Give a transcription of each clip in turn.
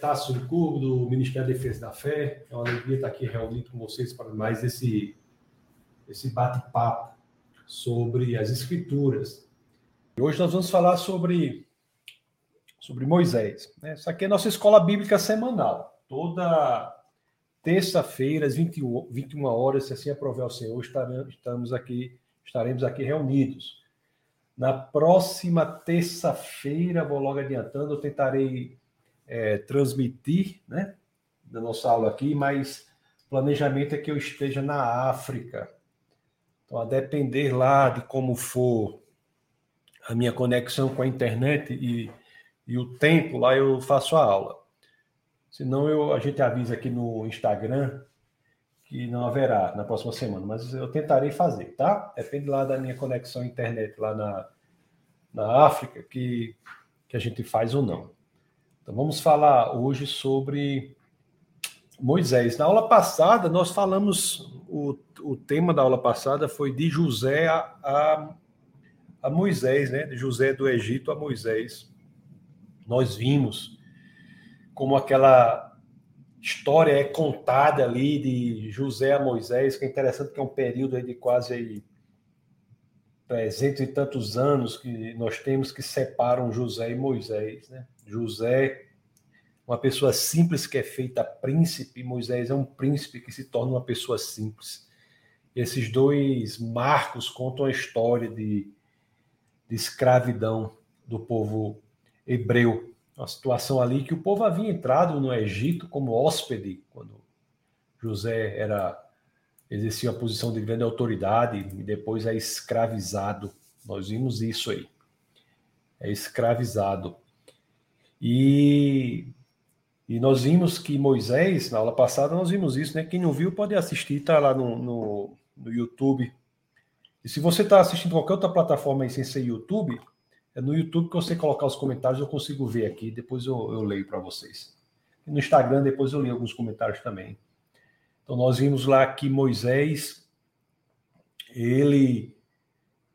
Tasso Licurgo, do Ministério da Defesa da Fé. É uma alegria estar aqui reunido com vocês para mais esse, esse bate-papo sobre as Escrituras. E hoje nós vamos falar sobre, sobre Moisés. Né? Essa aqui é a nossa escola bíblica semanal. Toda terça-feira, às 21, 21 horas, se assim aprover o Senhor, estaremos aqui, estaremos aqui reunidos. Na próxima terça-feira, vou logo adiantando, eu tentarei é, transmitir, né, da nossa aula aqui, mas planejamento é que eu esteja na África. Então, a depender lá de como for a minha conexão com a internet e, e o tempo, lá eu faço a aula. Senão eu, a gente avisa aqui no Instagram que não haverá na próxima semana, mas eu tentarei fazer, tá? Depende lá da minha conexão internet lá na, na África que, que a gente faz ou não. Então vamos falar hoje sobre Moisés. Na aula passada, nós falamos, o, o tema da aula passada foi de José a, a, a Moisés, né? De José do Egito a Moisés. Nós vimos como aquela história é contada ali de José a Moisés, que é interessante que é um período de quase aí 300 e tantos anos que nós temos que separam José e Moisés, né? José, uma pessoa simples que é feita príncipe, Moisés é um príncipe que se torna uma pessoa simples. Esses dois marcos contam a história de, de escravidão do povo hebreu. Uma situação ali que o povo havia entrado no Egito como hóspede, quando José era exercia uma posição de grande autoridade e depois é escravizado. Nós vimos isso aí. É escravizado. E, e nós vimos que Moisés, na aula passada, nós vimos isso, né? Quem não viu pode assistir, está lá no, no, no, YouTube. E se você está assistindo qualquer outra plataforma aí sem ser YouTube, é no YouTube que você colocar os comentários, eu consigo ver aqui, depois eu, eu leio para vocês. E no Instagram, depois eu leio alguns comentários também. Então nós vimos lá que Moisés, ele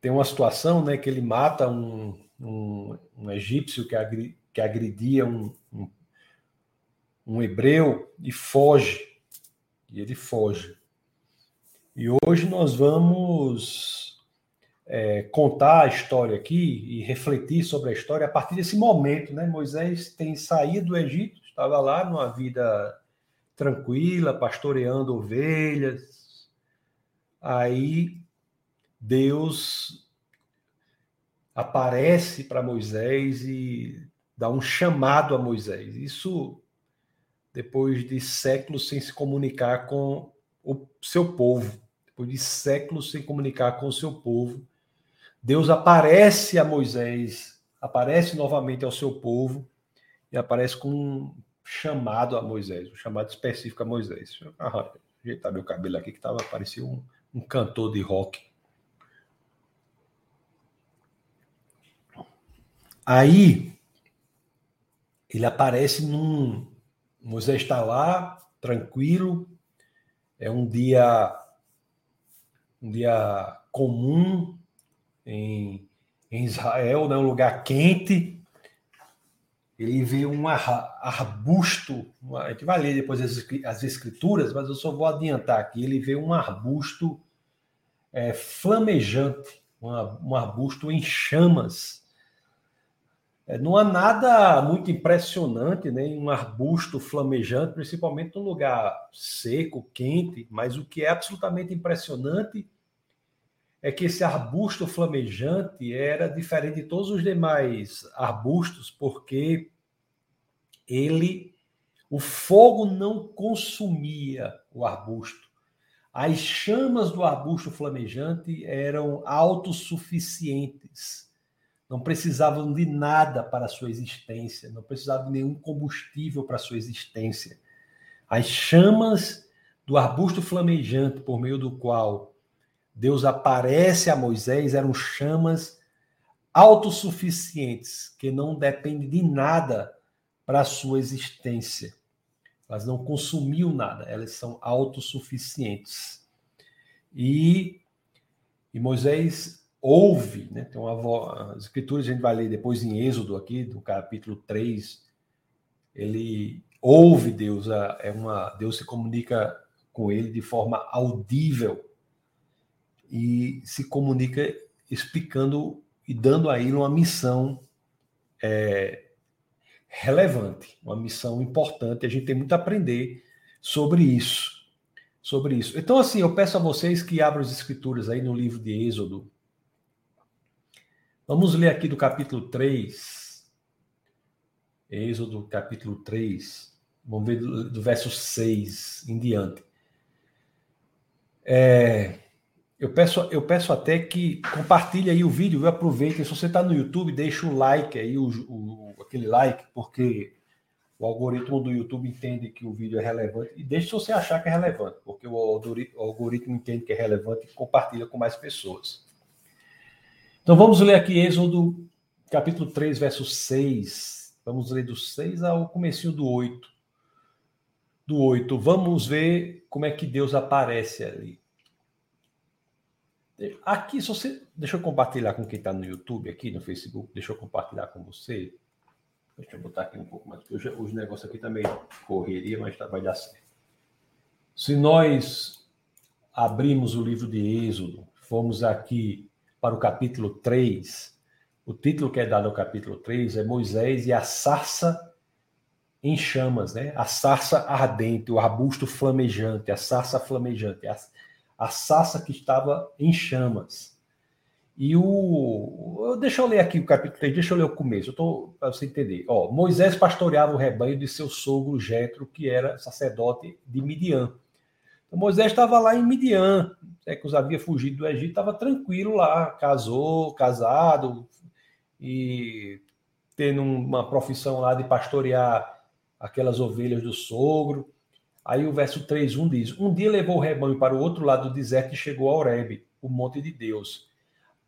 tem uma situação, né, que ele mata um, um, um egípcio que, agri, que agredia um, um, um hebreu e foge. E ele foge. E hoje nós vamos é, contar a história aqui e refletir sobre a história a partir desse momento. Né? Moisés tem saído do Egito, estava lá numa vida tranquila, pastoreando ovelhas. Aí Deus aparece para Moisés e dá um chamado a Moisés. Isso depois de séculos sem se comunicar com o seu povo, depois de séculos sem comunicar com o seu povo, Deus aparece a Moisés, aparece novamente ao seu povo e aparece com um chamado a Moisés, um chamado específico a Moisés. Eu ajeitar meu cabelo aqui que tava parecia um, um cantor de rock. Aí ele aparece num. Moisés está lá, tranquilo, é um dia um dia comum em, em Israel, né, um lugar quente. Ele vê um arbusto, a gente vai ler depois as, as escrituras, mas eu só vou adiantar aqui. Ele vê um arbusto é, flamejante, um, um arbusto em chamas não há nada muito impressionante, né, um arbusto flamejante, principalmente num lugar seco, quente, mas o que é absolutamente impressionante é que esse arbusto flamejante era diferente de todos os demais arbustos, porque ele o fogo não consumia o arbusto. As chamas do arbusto flamejante eram autossuficientes não precisavam de nada para a sua existência, não precisavam de nenhum combustível para a sua existência. As chamas do arbusto flamejante por meio do qual Deus aparece a Moisés eram chamas autossuficientes, que não dependem de nada para a sua existência. Elas não consumiam nada, elas são autossuficientes. E, e Moisés ouve, né? Tem uma as escrituras a gente vai ler depois em Êxodo aqui, do capítulo 3, ele ouve Deus, é uma Deus se comunica com ele de forma audível e se comunica explicando e dando a ele uma missão é, relevante, uma missão importante. A gente tem muito a aprender sobre isso, sobre isso. Então, assim, eu peço a vocês que abram as escrituras aí no livro de Êxodo. Vamos ler aqui do capítulo 3. Êxodo, capítulo 3. Vamos ver do, do verso 6 em diante. É, eu peço, eu peço até que compartilhe aí o vídeo, viu? aproveite. Se você está no YouTube, deixa o like aí, o, o, aquele like, porque o algoritmo do YouTube entende que o vídeo é relevante. E deixe se você achar que é relevante, porque o algoritmo, o algoritmo entende que é relevante e compartilha com mais pessoas. Então vamos ler aqui Êxodo capítulo 3, verso 6. Vamos ler do 6 ao comecinho do 8. Do 8. Vamos ver como é que Deus aparece ali. Aqui, se você. Deixa eu compartilhar com quem está no YouTube, aqui no Facebook. Deixa eu compartilhar com você. Deixa eu botar aqui um pouco mais. Hoje, os negócios aqui também correria, mas tá, vai dar certo. Se nós abrimos o livro de Êxodo, fomos aqui para o capítulo 3, o título que é dado ao capítulo 3 é Moisés e a sarça em chamas, né? A sarça ardente, o arbusto flamejante, a sarça flamejante. A a sassa que estava em chamas. E o. Deixa eu ler aqui o capítulo 3, deixa eu ler o começo, para você entender. Ó, Moisés pastoreava o rebanho de seu sogro Jetro, que era sacerdote de Midian. Então, Moisés estava lá em Midian, é que os havia fugido do Egito, estava tranquilo lá, casou, casado, e tendo uma profissão lá de pastorear aquelas ovelhas do sogro. Aí o verso 3, 1 diz: Um dia levou o rebanho para o outro lado do deserto e chegou a Horebe, o monte de Deus.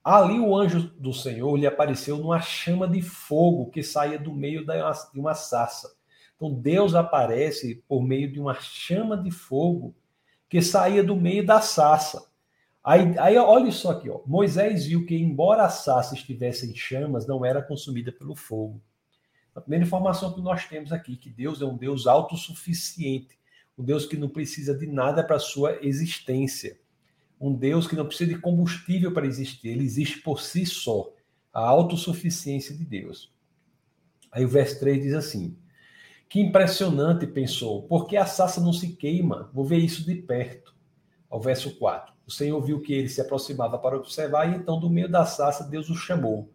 Ali o anjo do Senhor lhe apareceu numa chama de fogo que saía do meio de uma sarça. Então Deus aparece por meio de uma chama de fogo que saía do meio da sarça. Aí, aí olha só aqui, ó. Moisés viu que, embora a sarça estivesse em chamas, não era consumida pelo fogo. A primeira informação que nós temos aqui, que Deus é um Deus autossuficiente um Deus que não precisa de nada para sua existência, um Deus que não precisa de combustível para existir, ele existe por si só, a autossuficiência de Deus. Aí o verso 3 diz assim: Que impressionante, pensou, porque a sassa não se queima, vou ver isso de perto. Ao verso 4. O Senhor viu que ele se aproximava para observar, e então, do meio da sassa, Deus o chamou.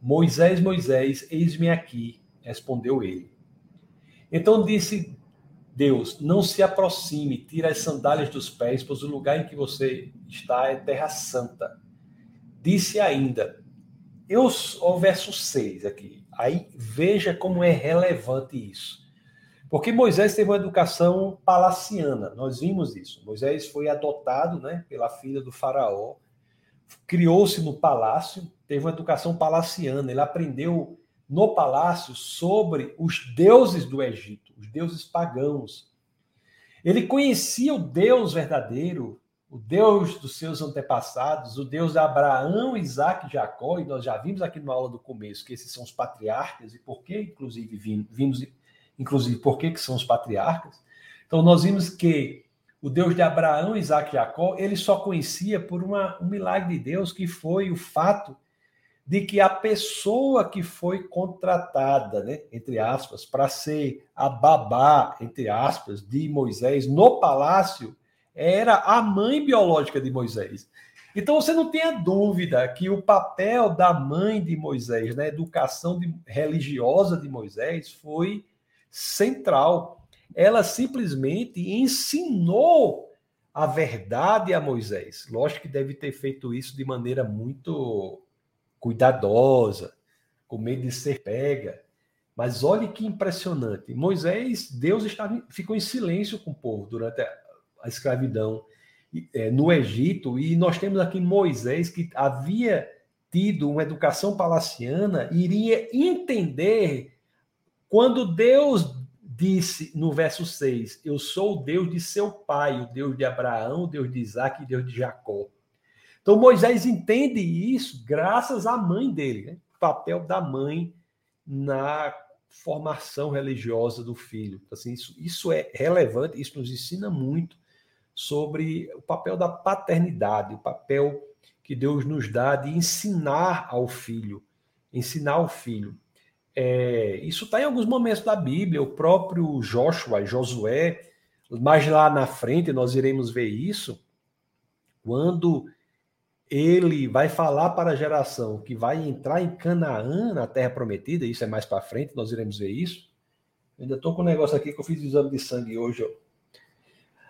Moisés, Moisés, eis-me aqui, respondeu ele. Então disse Deus, não se aproxime, tira as sandálias dos pés, pois o lugar em que você está é terra santa. Disse ainda, eu, o verso 6 aqui, aí veja como é relevante isso. Porque Moisés teve uma educação palaciana, nós vimos isso. Moisés foi adotado né, pela filha do faraó, criou-se no palácio, teve uma educação palaciana, ele aprendeu no palácio sobre os deuses do Egito, os deuses pagãos. Ele conhecia o Deus verdadeiro, o Deus dos seus antepassados, o Deus de Abraão, Isaac e Jacó, e nós já vimos aqui na aula do começo que esses são os patriarcas e por que, inclusive, vimos, inclusive, por que, que são os patriarcas. Então, nós vimos que o Deus de Abraão, Isaac e Jacó, ele só conhecia por uma, um milagre de Deus, que foi o fato de que a pessoa que foi contratada, né, entre aspas, para ser a babá, entre aspas, de Moisés no palácio, era a mãe biológica de Moisés. Então você não tenha dúvida que o papel da mãe de Moisés na educação de, religiosa de Moisés foi central. Ela simplesmente ensinou a verdade a Moisés. Lógico que deve ter feito isso de maneira muito cuidadosa, com medo de ser pega. Mas olhe que impressionante. Moisés, Deus estava, ficou em silêncio com o povo durante a, escravidão é, no Egito, e nós temos aqui Moisés, que havia tido uma educação palaciana, iria entender quando Deus disse no verso 6: Eu sou o Deus de seu pai, o Deus de Abraão, o Deus de Isaac e Deus de Jacó. Então Moisés entende isso graças à mãe dele, né? o papel da mãe na formação religiosa do filho. Assim, isso, isso é relevante, isso nos ensina muito sobre o papel da paternidade, o papel que Deus nos dá de ensinar ao filho, ensinar ao filho. É, isso está em alguns momentos da Bíblia, o próprio Joshua, Josué, mais lá na frente nós iremos ver isso, quando ele vai falar para a geração que vai entrar em Canaã, na terra prometida, isso é mais para frente, nós iremos ver isso. Eu ainda estou com um negócio aqui que eu fiz o exame de sangue hoje.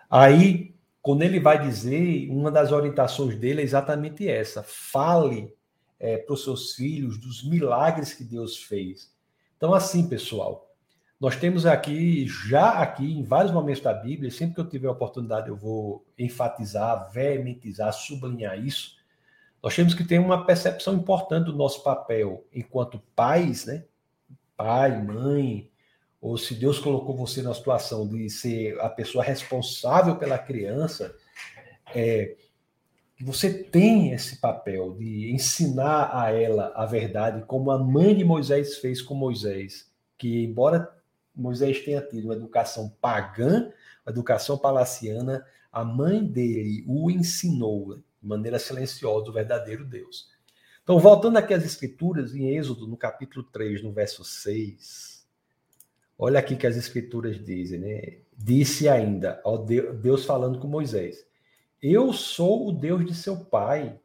Aí, quando ele vai dizer, uma das orientações dele é exatamente essa: fale é, para os seus filhos dos milagres que Deus fez. Então, assim, pessoal, nós temos aqui, já aqui, em vários momentos da Bíblia, sempre que eu tiver a oportunidade, eu vou enfatizar, veementizar, sublinhar isso nós temos que ter uma percepção importante do nosso papel enquanto pais, né? Pai, mãe, ou se Deus colocou você na situação de ser a pessoa responsável pela criança, é, você tem esse papel de ensinar a ela a verdade, como a mãe de Moisés fez com Moisés, que embora Moisés tenha tido uma educação pagã, uma educação palaciana, a mãe dele o ensinou de maneira silenciosa, o verdadeiro Deus. Então, voltando aqui às Escrituras, em Êxodo, no capítulo 3, no verso 6, olha aqui que as Escrituras dizem, né? Disse ainda, ó Deus falando com Moisés: Eu sou o Deus de seu pai,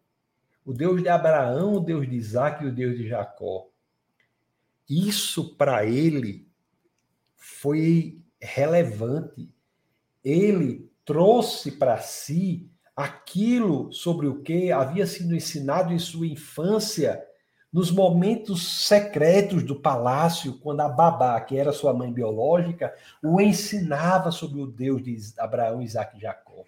o Deus de Abraão, o Deus de Isaac e o Deus de Jacó. Isso para ele foi relevante. Ele trouxe para si aquilo sobre o que havia sido ensinado em sua infância, nos momentos secretos do palácio, quando a babá, que era sua mãe biológica, o ensinava sobre o Deus de Abraão, Isaac e Jacó.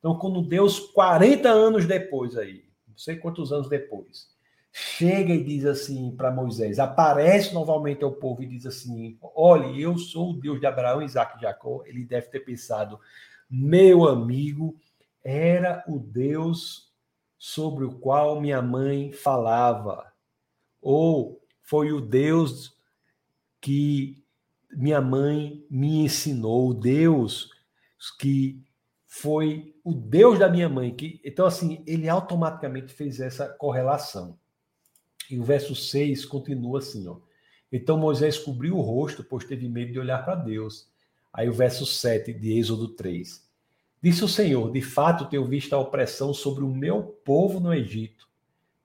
Então, quando Deus, 40 anos depois aí, não sei quantos anos depois, chega e diz assim para Moisés, aparece novamente ao povo e diz assim: Olhe, eu sou o Deus de Abraão, Isaac e Jacó. Ele deve ter pensado, meu amigo, era o Deus sobre o qual minha mãe falava, ou foi o Deus que minha mãe me ensinou, Deus que foi o Deus da minha mãe. Que, então, assim, ele automaticamente fez essa correlação. E o verso 6 continua assim, ó. Então Moisés cobriu o rosto, pois teve medo de olhar para Deus. Aí o verso 7 de Êxodo 3. Disse o Senhor: De fato, tenho visto a opressão sobre o meu povo no Egito.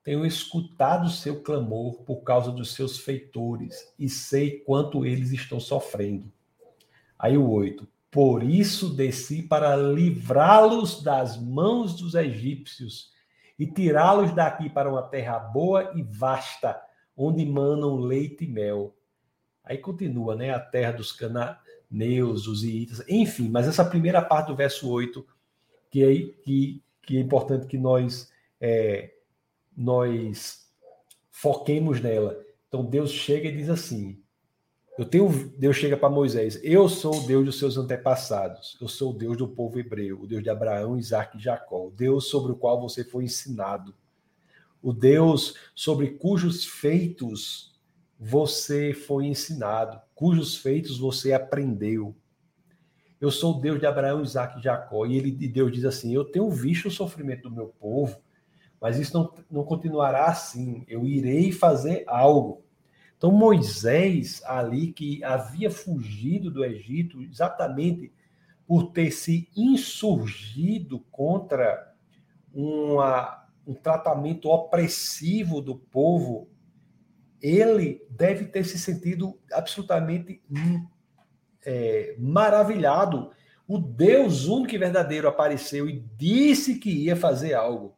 Tenho escutado o seu clamor por causa dos seus feitores e sei quanto eles estão sofrendo. Aí o 8. Por isso desci para livrá-los das mãos dos egípcios e tirá-los daqui para uma terra boa e vasta, onde manam leite e mel. Aí continua, né? A terra dos cana Neus, os iitas, enfim, mas essa primeira parte do verso 8, que é, que, que é importante que nós, é, nós foquemos nela. Então Deus chega e diz assim: eu tenho, Deus chega para Moisés, eu sou o Deus dos seus antepassados, eu sou o Deus do povo hebreu, o Deus de Abraão, Isaac e Jacó, o Deus sobre o qual você foi ensinado, o Deus sobre cujos feitos você foi ensinado, cujos feitos você aprendeu. Eu sou o Deus de Abraão, Isaac e Jacó. E, ele, e Deus diz assim: Eu tenho visto o sofrimento do meu povo, mas isso não, não continuará assim. Eu irei fazer algo. Então, Moisés, ali que havia fugido do Egito, exatamente por ter se insurgido contra uma, um tratamento opressivo do povo ele deve ter se sentido absolutamente hum, é, maravilhado. O Deus único e verdadeiro apareceu e disse que ia fazer algo.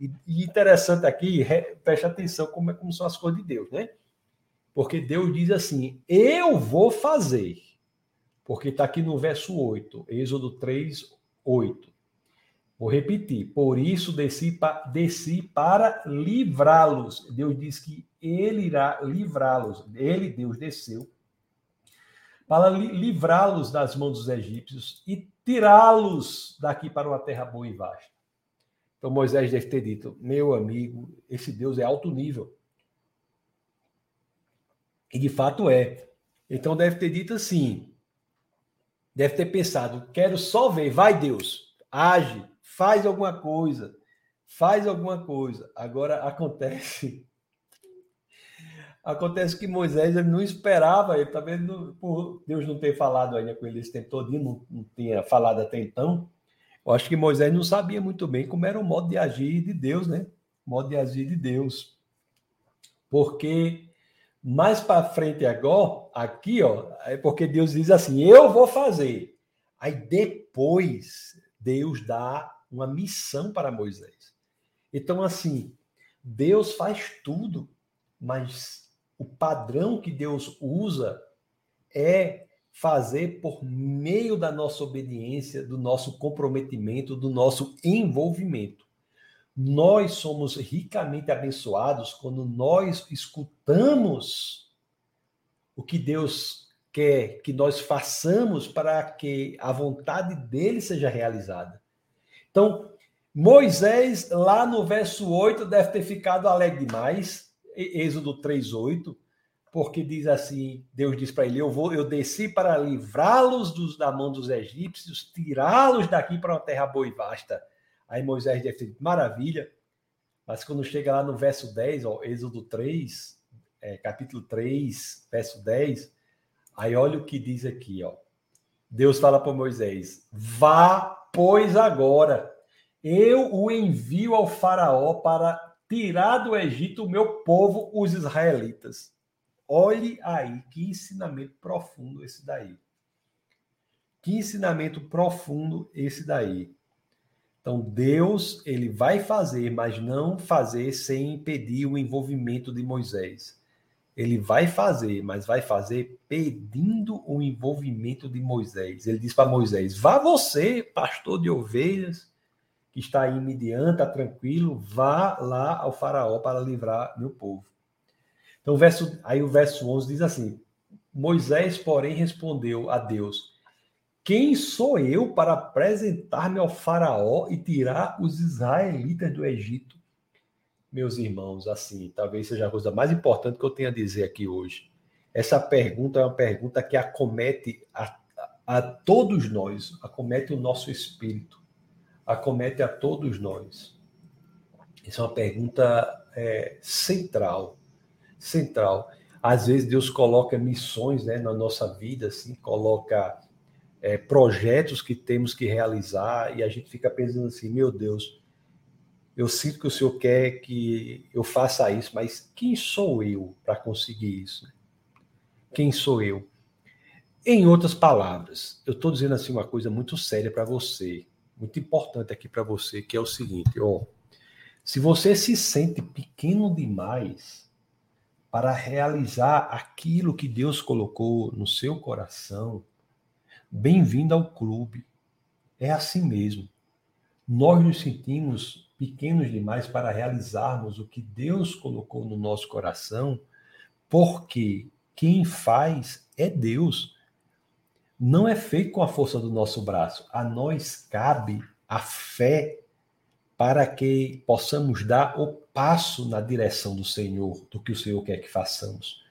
E, e interessante aqui, re, preste atenção como, é, como são as coisas de Deus, né? Porque Deus diz assim: Eu vou fazer. Porque está aqui no verso 8, Êxodo 3, 8. Vou repetir. Por isso desci, desci para livrá-los. Deus diz que ele irá livrá-los. Ele, Deus, desceu para livrá-los das mãos dos egípcios e tirá-los daqui para uma terra boa e vasta. Então Moisés deve ter dito: Meu amigo, esse Deus é alto nível. E de fato é. Então deve ter dito assim, deve ter pensado, quero só ver, vai Deus, age, faz alguma coisa, faz alguma coisa. Agora acontece Acontece que Moisés ele não esperava, ele talvez não, por Deus não ter falado ainda com ele esse tempo todo, não, não tinha falado até então. Eu acho que Moisés não sabia muito bem como era o modo de agir de Deus, né? O modo de agir de Deus. Porque mais para frente agora, aqui, ó, é porque Deus diz assim: "Eu vou fazer". Aí depois Deus dá uma missão para Moisés. Então assim, Deus faz tudo, mas o padrão que Deus usa é fazer por meio da nossa obediência, do nosso comprometimento, do nosso envolvimento. Nós somos ricamente abençoados quando nós escutamos o que Deus quer que nós façamos para que a vontade dele seja realizada. Então, Moisés, lá no verso 8, deve ter ficado alegre demais, Êxodo 3:8, porque diz assim, Deus diz para ele: "Eu vou, eu desci para livrá-los da mão dos egípcios, tirá-los daqui para uma terra boa e vasta". Aí Moisés ter maravilha. Mas quando chega lá no verso 10, ó, Êxodo 3, é, capítulo 3, verso 10, aí olha o que diz aqui, ó. Deus fala para Moisés: "Vá, pois agora, eu o envio ao faraó para tirar do Egito o meu povo, os israelitas. Olhe aí que ensinamento profundo esse daí. Que ensinamento profundo esse daí. Então Deus, ele vai fazer, mas não fazer sem impedir o envolvimento de Moisés. Ele vai fazer, mas vai fazer pedindo o envolvimento de Moisés. Ele diz para Moisés: "Vá você, pastor de ovelhas, que está aí em Midian, está tranquilo, vá lá ao faraó para livrar meu povo. Então, o verso, aí o verso 11 diz assim, Moisés, porém, respondeu a Deus, quem sou eu para apresentar-me ao faraó e tirar os israelitas do Egito? Meus irmãos, assim, talvez seja a coisa mais importante que eu tenho a dizer aqui hoje. Essa pergunta é uma pergunta que acomete a, a, a todos nós, acomete o nosso espírito acomete a todos nós? Essa é uma pergunta é, central, central. Às vezes Deus coloca missões né, na nossa vida, assim, coloca é, projetos que temos que realizar e a gente fica pensando assim, meu Deus, eu sinto que o Senhor quer que eu faça isso, mas quem sou eu para conseguir isso? Quem sou eu? Em outras palavras, eu estou dizendo assim uma coisa muito séria para você muito importante aqui para você, que é o seguinte, ó. Se você se sente pequeno demais para realizar aquilo que Deus colocou no seu coração, bem-vindo ao clube. É assim mesmo. Nós nos sentimos pequenos demais para realizarmos o que Deus colocou no nosso coração, porque quem faz é Deus não é feito com a força do nosso braço. A nós cabe a fé para que possamos dar o passo na direção do Senhor, do que o Senhor quer que façamos.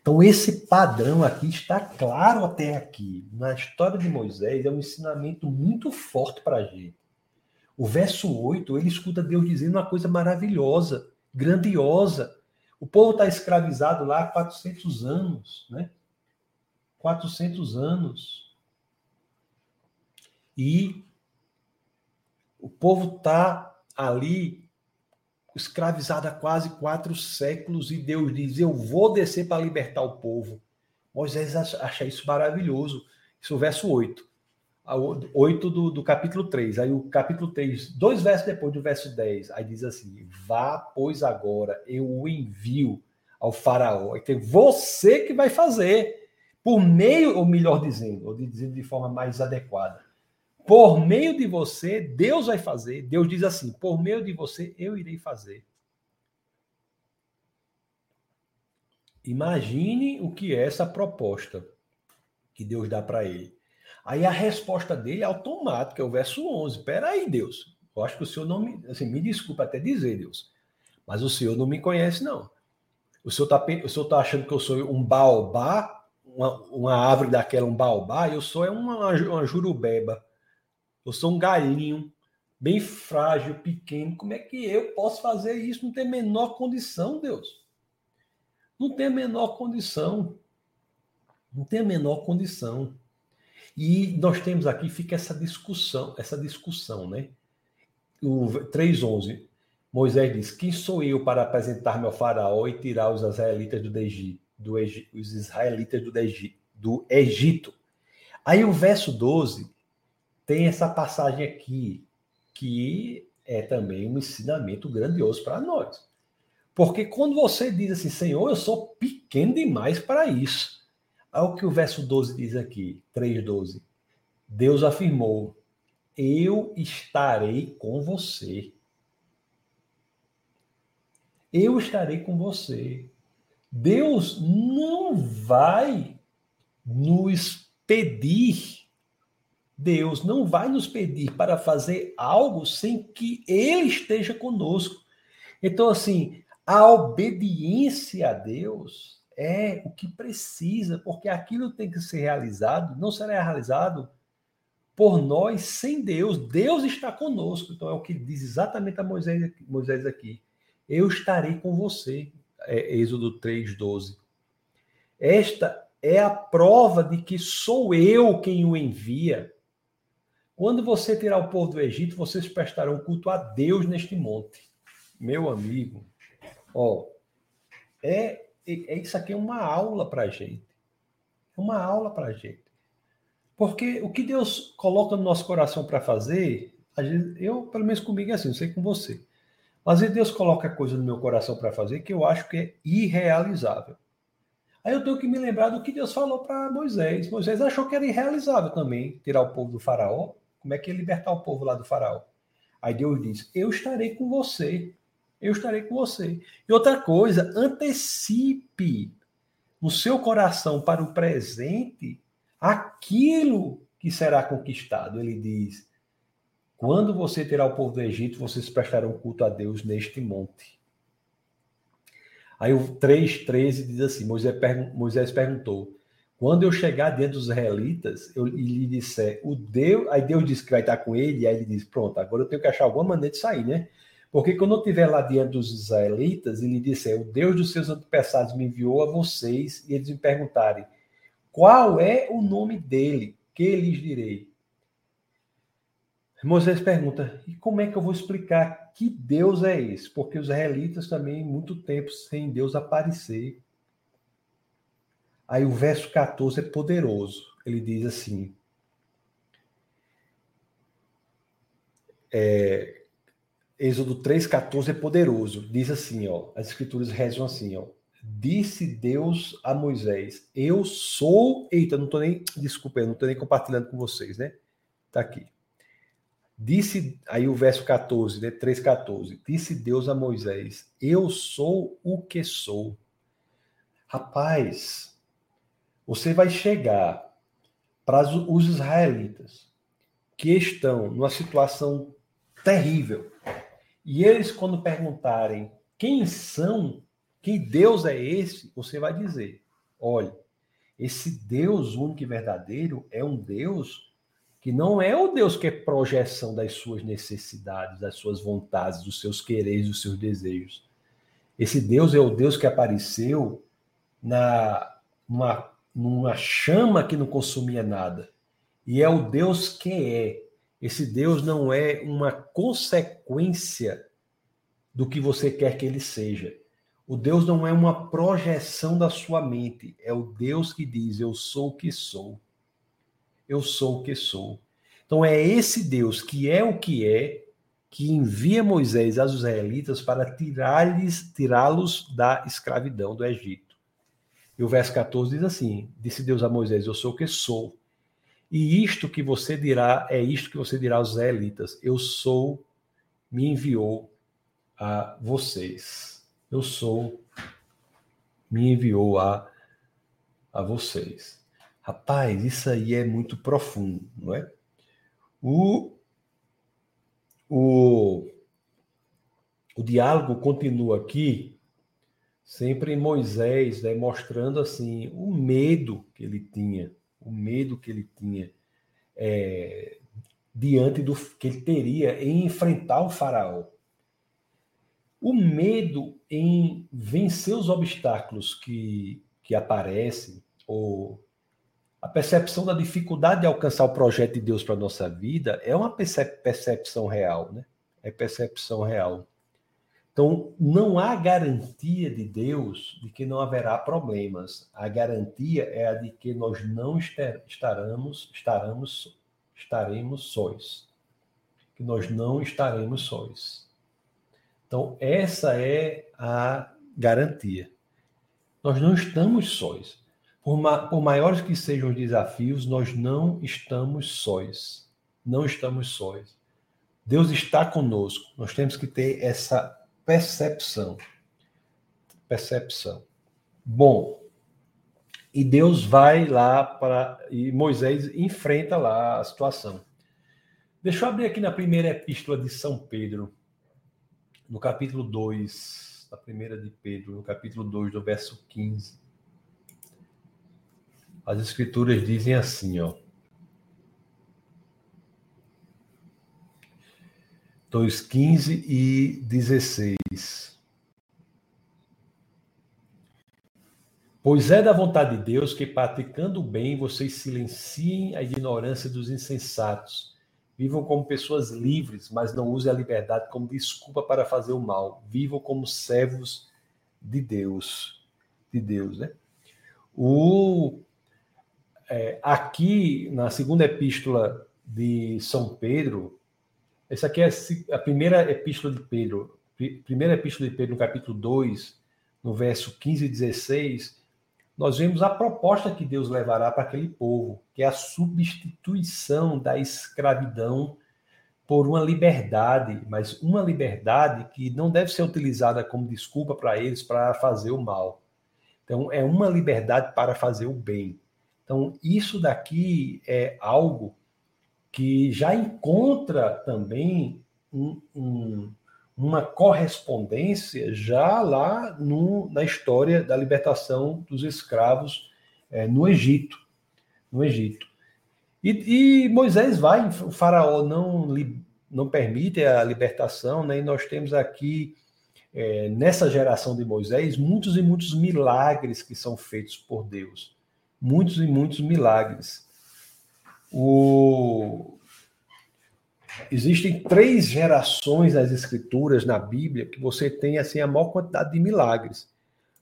Então, esse padrão aqui está claro até aqui. Na história de Moisés, é um ensinamento muito forte para a gente. O verso 8, ele escuta Deus dizendo uma coisa maravilhosa, grandiosa. O povo está escravizado lá há 400 anos, né? 400 anos. E o povo está ali escravizado há quase quatro séculos e Deus diz: Eu vou descer para libertar o povo. Moisés acha isso maravilhoso. Isso é o verso 8. 8 do, do capítulo 3. Aí o capítulo 3, dois versos depois do verso 10, aí diz assim: Vá, pois agora eu o envio ao faraó. Então, você que vai fazer por meio, ou melhor dizendo, ou dizendo de forma mais adequada, por meio de você, Deus vai fazer. Deus diz assim: por meio de você, eu irei fazer. Imagine o que é essa proposta que Deus dá para ele. Aí a resposta dele é automática, é o verso 11. Espera aí, Deus. Eu acho que o senhor não me. Assim, me desculpa até dizer, Deus. Mas o senhor não me conhece, não. O senhor está o senhor tá achando que eu sou um baobá uma, uma árvore daquela, um baobá, eu sou é uma, uma jurubeba. Eu sou um galinho, bem frágil, pequeno. Como é que eu posso fazer isso? Não tem a menor condição, Deus. Não tem a menor condição. Não tem a menor condição. E nós temos aqui, fica essa discussão, essa discussão, né? O 3.11, Moisés diz, quem sou eu para apresentar-me ao faraó e tirar os israelitas do Egito? Do os israelitas do do Egito. Aí o verso 12 tem essa passagem aqui, que é também um ensinamento grandioso para nós. Porque quando você diz assim, Senhor, eu sou pequeno demais para isso. Olha o que o verso 12 diz aqui, 3,12. Deus afirmou: Eu estarei com você. Eu estarei com você. Deus não vai nos pedir Deus não vai nos pedir para fazer algo sem que Ele esteja conosco. Então, assim, a obediência a Deus é o que precisa, porque aquilo tem que ser realizado, não será realizado por nós sem Deus. Deus está conosco. Então, é o que diz exatamente a Moisés, Moisés aqui. Eu estarei com você. É, Êxodo 3,12. Esta é a prova de que sou eu quem o envia. Quando você tirar o povo do Egito, vocês prestarão culto a Deus neste monte. Meu amigo, ó, é, é isso aqui é uma aula para a gente. É uma aula para a gente. Porque o que Deus coloca no nosso coração para fazer, eu, pelo menos comigo, é assim, não sei com você. Mas Deus coloca coisa no meu coração para fazer que eu acho que é irrealizável. Aí eu tenho que me lembrar do que Deus falou para Moisés. Moisés achou que era irrealizável também tirar o povo do faraó. Como é que é libertar o povo lá do faraó? Aí Deus diz: Eu estarei com você. Eu estarei com você. E outra coisa, antecipe no seu coração para o presente aquilo que será conquistado. Ele diz: Quando você terá o povo do Egito, vocês prestarão culto a Deus neste monte. Aí o 3,13 diz assim: Moisés, Moisés perguntou: quando eu chegar dentro dos israelitas, eu lhe disser, o Deus, aí Deus disse que vai estar com ele, e aí ele diz, pronto, agora eu tenho que achar alguma maneira de sair, né? Porque quando eu estiver lá diante dos israelitas e lhe disser, o Deus dos seus antepassados me enviou a vocês, e eles me perguntarem, qual é o nome dele? Que lhes direi? Moisés pergunta, e como é que eu vou explicar que Deus é esse? Porque os israelitas também, muito tempo, sem Deus aparecer, Aí o verso 14 é poderoso. Ele diz assim: é, Êxodo 3,14 é poderoso. Diz assim, ó, as escrituras rezam assim, ó. Disse Deus a Moisés: Eu sou. Eita, não tô nem. Desculpa, eu não tô nem compartilhando com vocês, né? Tá aqui. Disse, aí o verso 14, né? 3,14. Disse Deus a Moisés: Eu sou o que sou. Rapaz, você vai chegar para os israelitas que estão numa situação terrível. E eles, quando perguntarem quem são, que Deus é esse, você vai dizer: olha, esse Deus único e verdadeiro é um Deus que não é o Deus que é projeção das suas necessidades, das suas vontades, dos seus quereres, dos seus desejos. Esse Deus é o Deus que apareceu na numa numa chama que não consumia nada. E é o Deus que é. Esse Deus não é uma consequência do que você quer que ele seja. O Deus não é uma projeção da sua mente. É o Deus que diz: Eu sou o que sou. Eu sou o que sou. Então é esse Deus que é o que é, que envia Moisés aos israelitas para tirá-los tirá da escravidão do Egito. E o verso 14 diz assim: Disse Deus a Moisés: Eu sou o que sou. E isto que você dirá é isto que você dirá aos israelitas: Eu sou, me enviou a vocês. Eu sou, me enviou a, a vocês. Rapaz, isso aí é muito profundo, não é? O, o, o diálogo continua aqui sempre Moisés, né, mostrando assim o medo que ele tinha, o medo que ele tinha é, diante do que ele teria em enfrentar o faraó. O medo em vencer os obstáculos que, que aparecem, ou a percepção da dificuldade de alcançar o projeto de Deus para a nossa vida, é uma percepção real, né? É percepção real. Então, não há garantia de Deus de que não haverá problemas. A garantia é a de que nós não estaremos, estaremos, estaremos sóis. Que nós não estaremos sóis. Então, essa é a garantia. Nós não estamos sóis. Por, ma por maiores que sejam os desafios, nós não estamos sóis. Não estamos sóis. Deus está conosco. Nós temos que ter essa percepção. Percepção. Bom, e Deus vai lá para. E Moisés enfrenta lá a situação. Deixa eu abrir aqui na primeira epístola de São Pedro, no capítulo 2, da primeira de Pedro, no capítulo 2, do verso 15. As escrituras dizem assim, ó. 2, 15 e 16. Pois é da vontade de Deus que, praticando o bem, vocês silenciem a ignorância dos insensatos. Vivam como pessoas livres, mas não usem a liberdade como desculpa para fazer o mal. Vivam como servos de Deus. De Deus, né? O, é, aqui, na segunda epístola de São Pedro, essa aqui é a primeira epístola de Pedro, primeira epístola de Pedro, no capítulo 2, no verso 15 e 16, nós vemos a proposta que Deus levará para aquele povo, que é a substituição da escravidão por uma liberdade, mas uma liberdade que não deve ser utilizada como desculpa para eles para fazer o mal. Então, é uma liberdade para fazer o bem. Então, isso daqui é algo que já encontra também um, um, uma correspondência já lá no, na história da libertação dos escravos é, no Egito. No Egito. E, e, Moisés vai, o faraó não, não permite a libertação, né? e nós temos aqui, é, nessa geração de Moisés, muitos e muitos milagres que são feitos por Deus. Muitos e muitos milagres. O... Existem três gerações das escrituras na Bíblia que você tem assim a maior quantidade de milagres.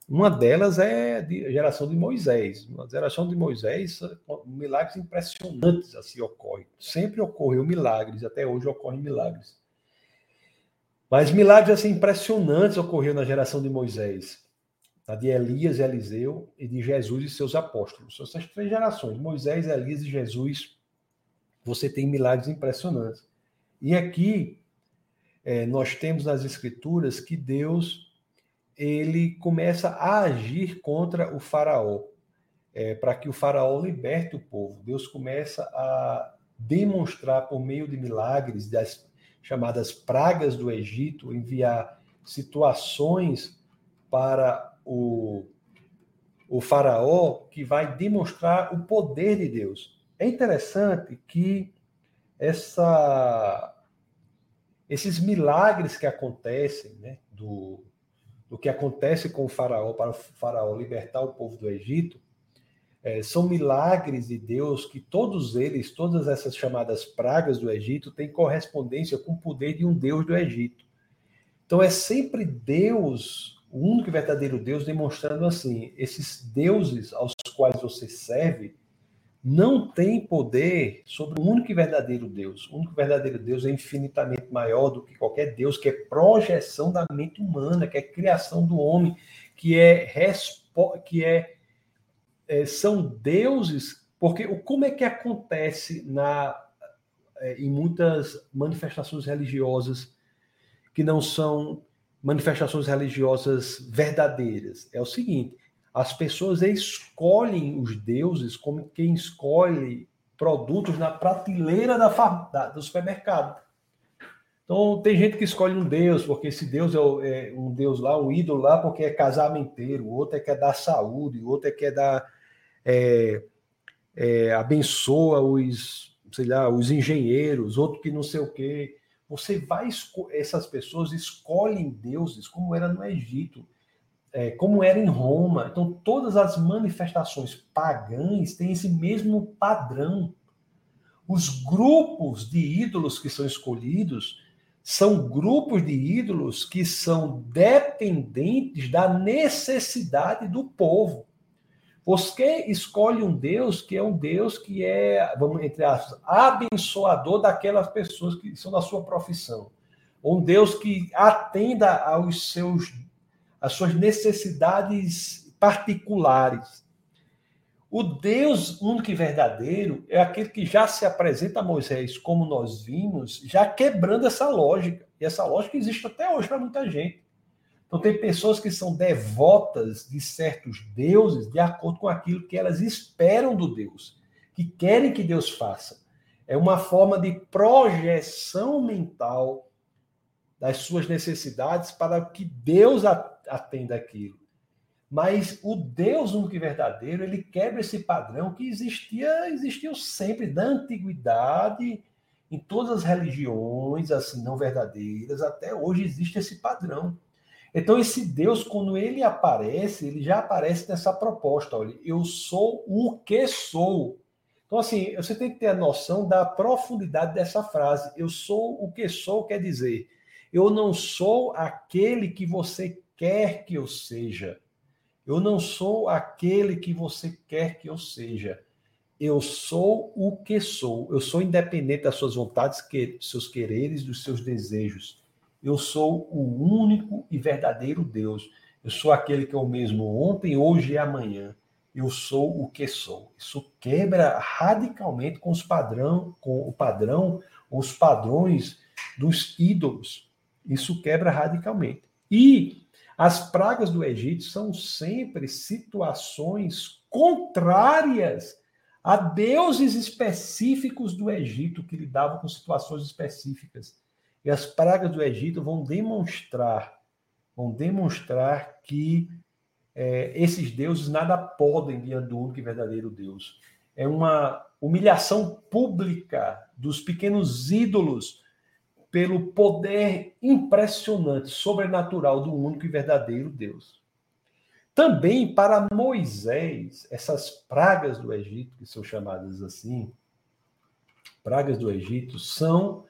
Uma delas é a geração de Moisés. Na geração de Moisés, milagres impressionantes assim ocorrem. Sempre ocorreu milagres, até hoje ocorrem milagres. Mas milagres assim impressionantes ocorreram na geração de Moisés. A de Elias e Eliseu e de Jesus e seus apóstolos. São essas três gerações: Moisés, Elias e Jesus você tem milagres impressionantes. E aqui é, nós temos nas escrituras que Deus ele começa a agir contra o faraó, é, para que o faraó liberte o povo. Deus começa a demonstrar por meio de milagres, das chamadas pragas do Egito, enviar situações para o, o faraó que vai demonstrar o poder de Deus. É interessante que essa, esses milagres que acontecem, né, do, do que acontece com o faraó para o faraó libertar o povo do Egito, é, são milagres de Deus que todos eles, todas essas chamadas pragas do Egito, têm correspondência com o poder de um Deus do Egito. Então é sempre Deus, o único verdadeiro Deus, demonstrando assim: esses deuses aos quais você serve não tem poder sobre o único e verdadeiro Deus. O único e verdadeiro Deus é infinitamente maior do que qualquer Deus, que é projeção da mente humana, que é criação do homem, que é que é, é são deuses, porque como é que acontece na é, em muitas manifestações religiosas que não são manifestações religiosas verdadeiras? É o seguinte, as pessoas escolhem os deuses como quem escolhe produtos na prateleira da, da, do supermercado. Então, tem gente que escolhe um Deus, porque esse Deus é, é um Deus lá, um ídolo lá, porque é casamenteiro, outro é que é dar saúde, outro é que é dar. É, é, abençoa os, sei lá, os engenheiros, outro que não sei o quê. Você vai, essas pessoas escolhem deuses, como era no Egito, é, como era em Roma. Então, todas as manifestações pagãs têm esse mesmo padrão. Os grupos de ídolos que são escolhidos são grupos de ídolos que são dependentes da necessidade do povo. Você escolhe um Deus que é um Deus que é, vamos entre aspas, abençoador daquelas pessoas que são da sua profissão. Um Deus que atenda aos seus, às suas necessidades particulares. O Deus único e verdadeiro é aquele que já se apresenta a Moisés, como nós vimos, já quebrando essa lógica. E essa lógica existe até hoje para muita gente. Então, tem pessoas que são devotas de certos deuses de acordo com aquilo que elas esperam do Deus, que querem que Deus faça. É uma forma de projeção mental das suas necessidades para que Deus atenda aquilo. Mas o Deus único e verdadeiro, ele quebra esse padrão que existia, existiu sempre, da antiguidade, em todas as religiões, assim, não verdadeiras, até hoje existe esse padrão. Então, esse Deus, quando ele aparece, ele já aparece nessa proposta: olha, eu sou o que sou. Então, assim, você tem que ter a noção da profundidade dessa frase. Eu sou o que sou, quer dizer, eu não sou aquele que você quer que eu seja. Eu não sou aquele que você quer que eu seja. Eu sou o que sou. Eu sou independente das suas vontades, que, seus quereres, dos seus desejos. Eu sou o único e verdadeiro Deus. Eu sou aquele que é o mesmo ontem, hoje e amanhã. Eu sou o que sou. Isso quebra radicalmente com os padrão, com o padrão, os padrões dos ídolos. Isso quebra radicalmente. E as pragas do Egito são sempre situações contrárias a deuses específicos do Egito que lidavam com situações específicas. E as pragas do Egito vão demonstrar, vão demonstrar que é, esses deuses nada podem diante do único e verdadeiro Deus. É uma humilhação pública dos pequenos ídolos pelo poder impressionante, sobrenatural do único e verdadeiro Deus. Também para Moisés, essas pragas do Egito, que são chamadas assim, pragas do Egito, são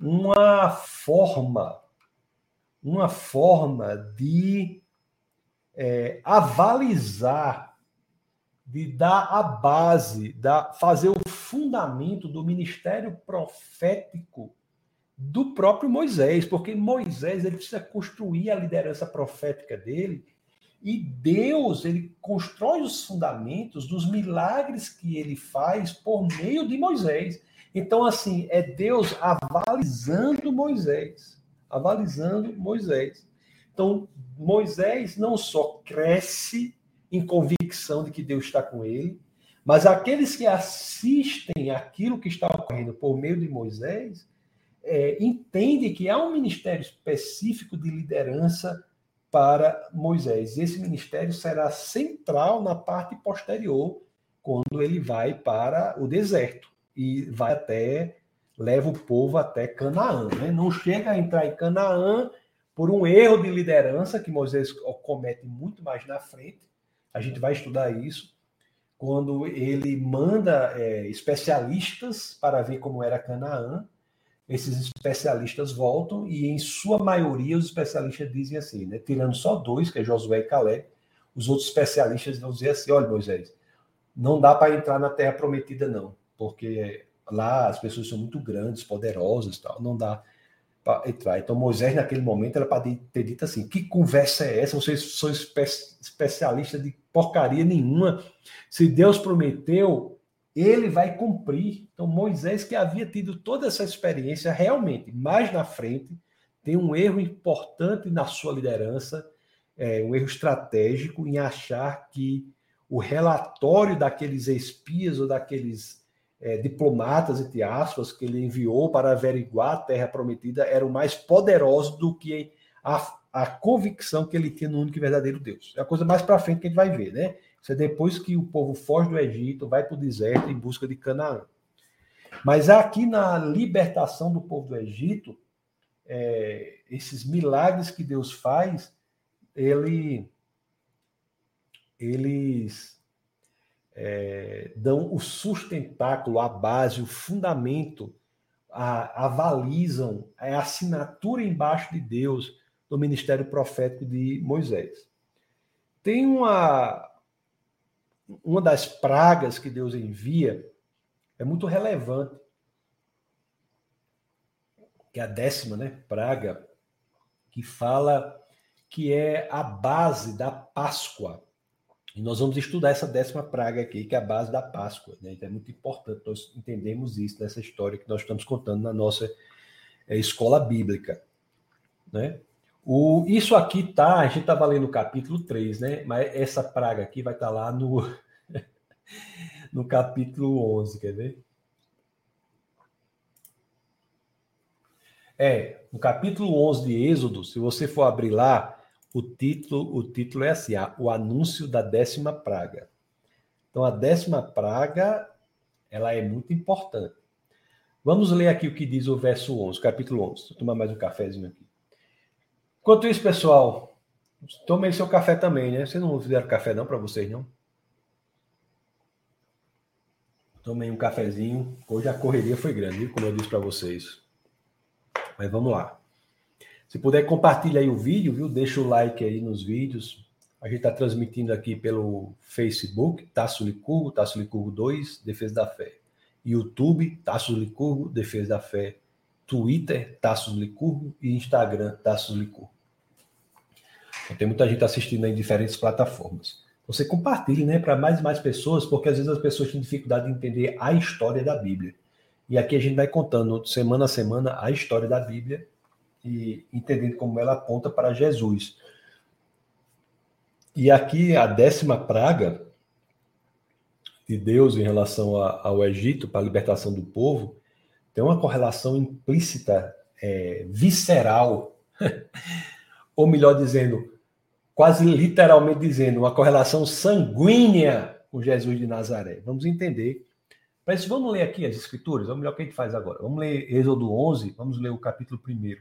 uma forma, uma forma de é, avalizar, de dar a base, da, fazer o fundamento do ministério profético do próprio Moisés, porque Moisés ele precisa construir a liderança profética dele e Deus ele constrói os fundamentos dos milagres que ele faz por meio de Moisés. Então, assim, é Deus avalizando Moisés. Avalizando Moisés. Então, Moisés não só cresce em convicção de que Deus está com ele, mas aqueles que assistem aquilo que está ocorrendo por meio de Moisés é, entendem que há um ministério específico de liderança para Moisés. E esse ministério será central na parte posterior, quando ele vai para o deserto e vai até, leva o povo até Canaã. Né? Não chega a entrar em Canaã por um erro de liderança que Moisés comete muito mais na frente. A gente vai estudar isso quando ele manda é, especialistas para ver como era Canaã. Esses especialistas voltam e, em sua maioria, os especialistas dizem assim, né? tirando só dois, que é Josué e Caleb, os outros especialistas vão dizer assim: olha, Moisés, não dá para entrar na terra prometida, não porque lá as pessoas são muito grandes, poderosas, tal, não dá para entrar. Então Moisés naquele momento era para ter dito assim: que conversa é essa? Vocês são espe especialistas de porcaria nenhuma. Se Deus prometeu, ele vai cumprir. Então Moisés que havia tido toda essa experiência realmente, mais na frente tem um erro importante na sua liderança, é, um erro estratégico em achar que o relatório daqueles espias ou daqueles é, diplomatas, entre aspas, que ele enviou para averiguar a terra prometida eram mais poderosos do que a, a convicção que ele tinha no único e verdadeiro Deus. É a coisa mais para frente que a gente vai ver, né? É depois que o povo foge do Egito, vai para o deserto em busca de Canaã. Mas aqui na libertação do povo do Egito, é, esses milagres que Deus faz, ele, eles é, dão o sustentáculo, a base, o fundamento, a, avalizam a assinatura embaixo de Deus do ministério profético de Moisés. Tem uma, uma das pragas que Deus envia, é muito relevante, que é a décima né, praga, que fala que é a base da Páscoa. E nós vamos estudar essa décima praga aqui, que é a base da Páscoa. Né? Então é muito importante nós entendemos isso nessa história que nós estamos contando na nossa é, escola bíblica. Né? O, isso aqui tá, a gente estava lendo o capítulo 3, né? Mas essa praga aqui vai estar tá lá no, no capítulo 11, quer ver? É, no capítulo 11 de Êxodo, se você for abrir lá, o título, o título é assim: o anúncio da décima praga. Então, a décima praga, ela é muito importante. Vamos ler aqui o que diz o verso 11, capítulo 11. Vou tomar mais um cafezinho aqui. Enquanto isso, pessoal, tomem seu café também, né? Vocês não fizeram café não para vocês, não? Tomei um cafezinho. Hoje a correria foi grande, viu? como eu disse para vocês. Mas vamos lá. Se puder, compartilha aí o vídeo, viu? Deixa o like aí nos vídeos. A gente está transmitindo aqui pelo Facebook, Tasso Licurgo, Tasso Licurgo 2, Defesa da Fé. YouTube, Tasso Licurgo, Defesa da Fé. Twitter, Tasso Licurgo e Instagram, Tasso Licurgo. Tem muita gente assistindo em diferentes plataformas. Você compartilhe, né, para mais e mais pessoas, porque às vezes as pessoas têm dificuldade de entender a história da Bíblia. E aqui a gente vai contando semana a semana a história da Bíblia e entendendo como ela aponta para Jesus. E aqui a décima praga de Deus em relação ao Egito, para a libertação do povo, tem uma correlação implícita, é, visceral, ou melhor dizendo, quase literalmente dizendo, uma correlação sanguínea com Jesus de Nazaré. Vamos entender. Mas vamos ler aqui as escrituras, vamos ler o que a gente faz agora. Vamos ler Êxodo 11, vamos ler o capítulo 1.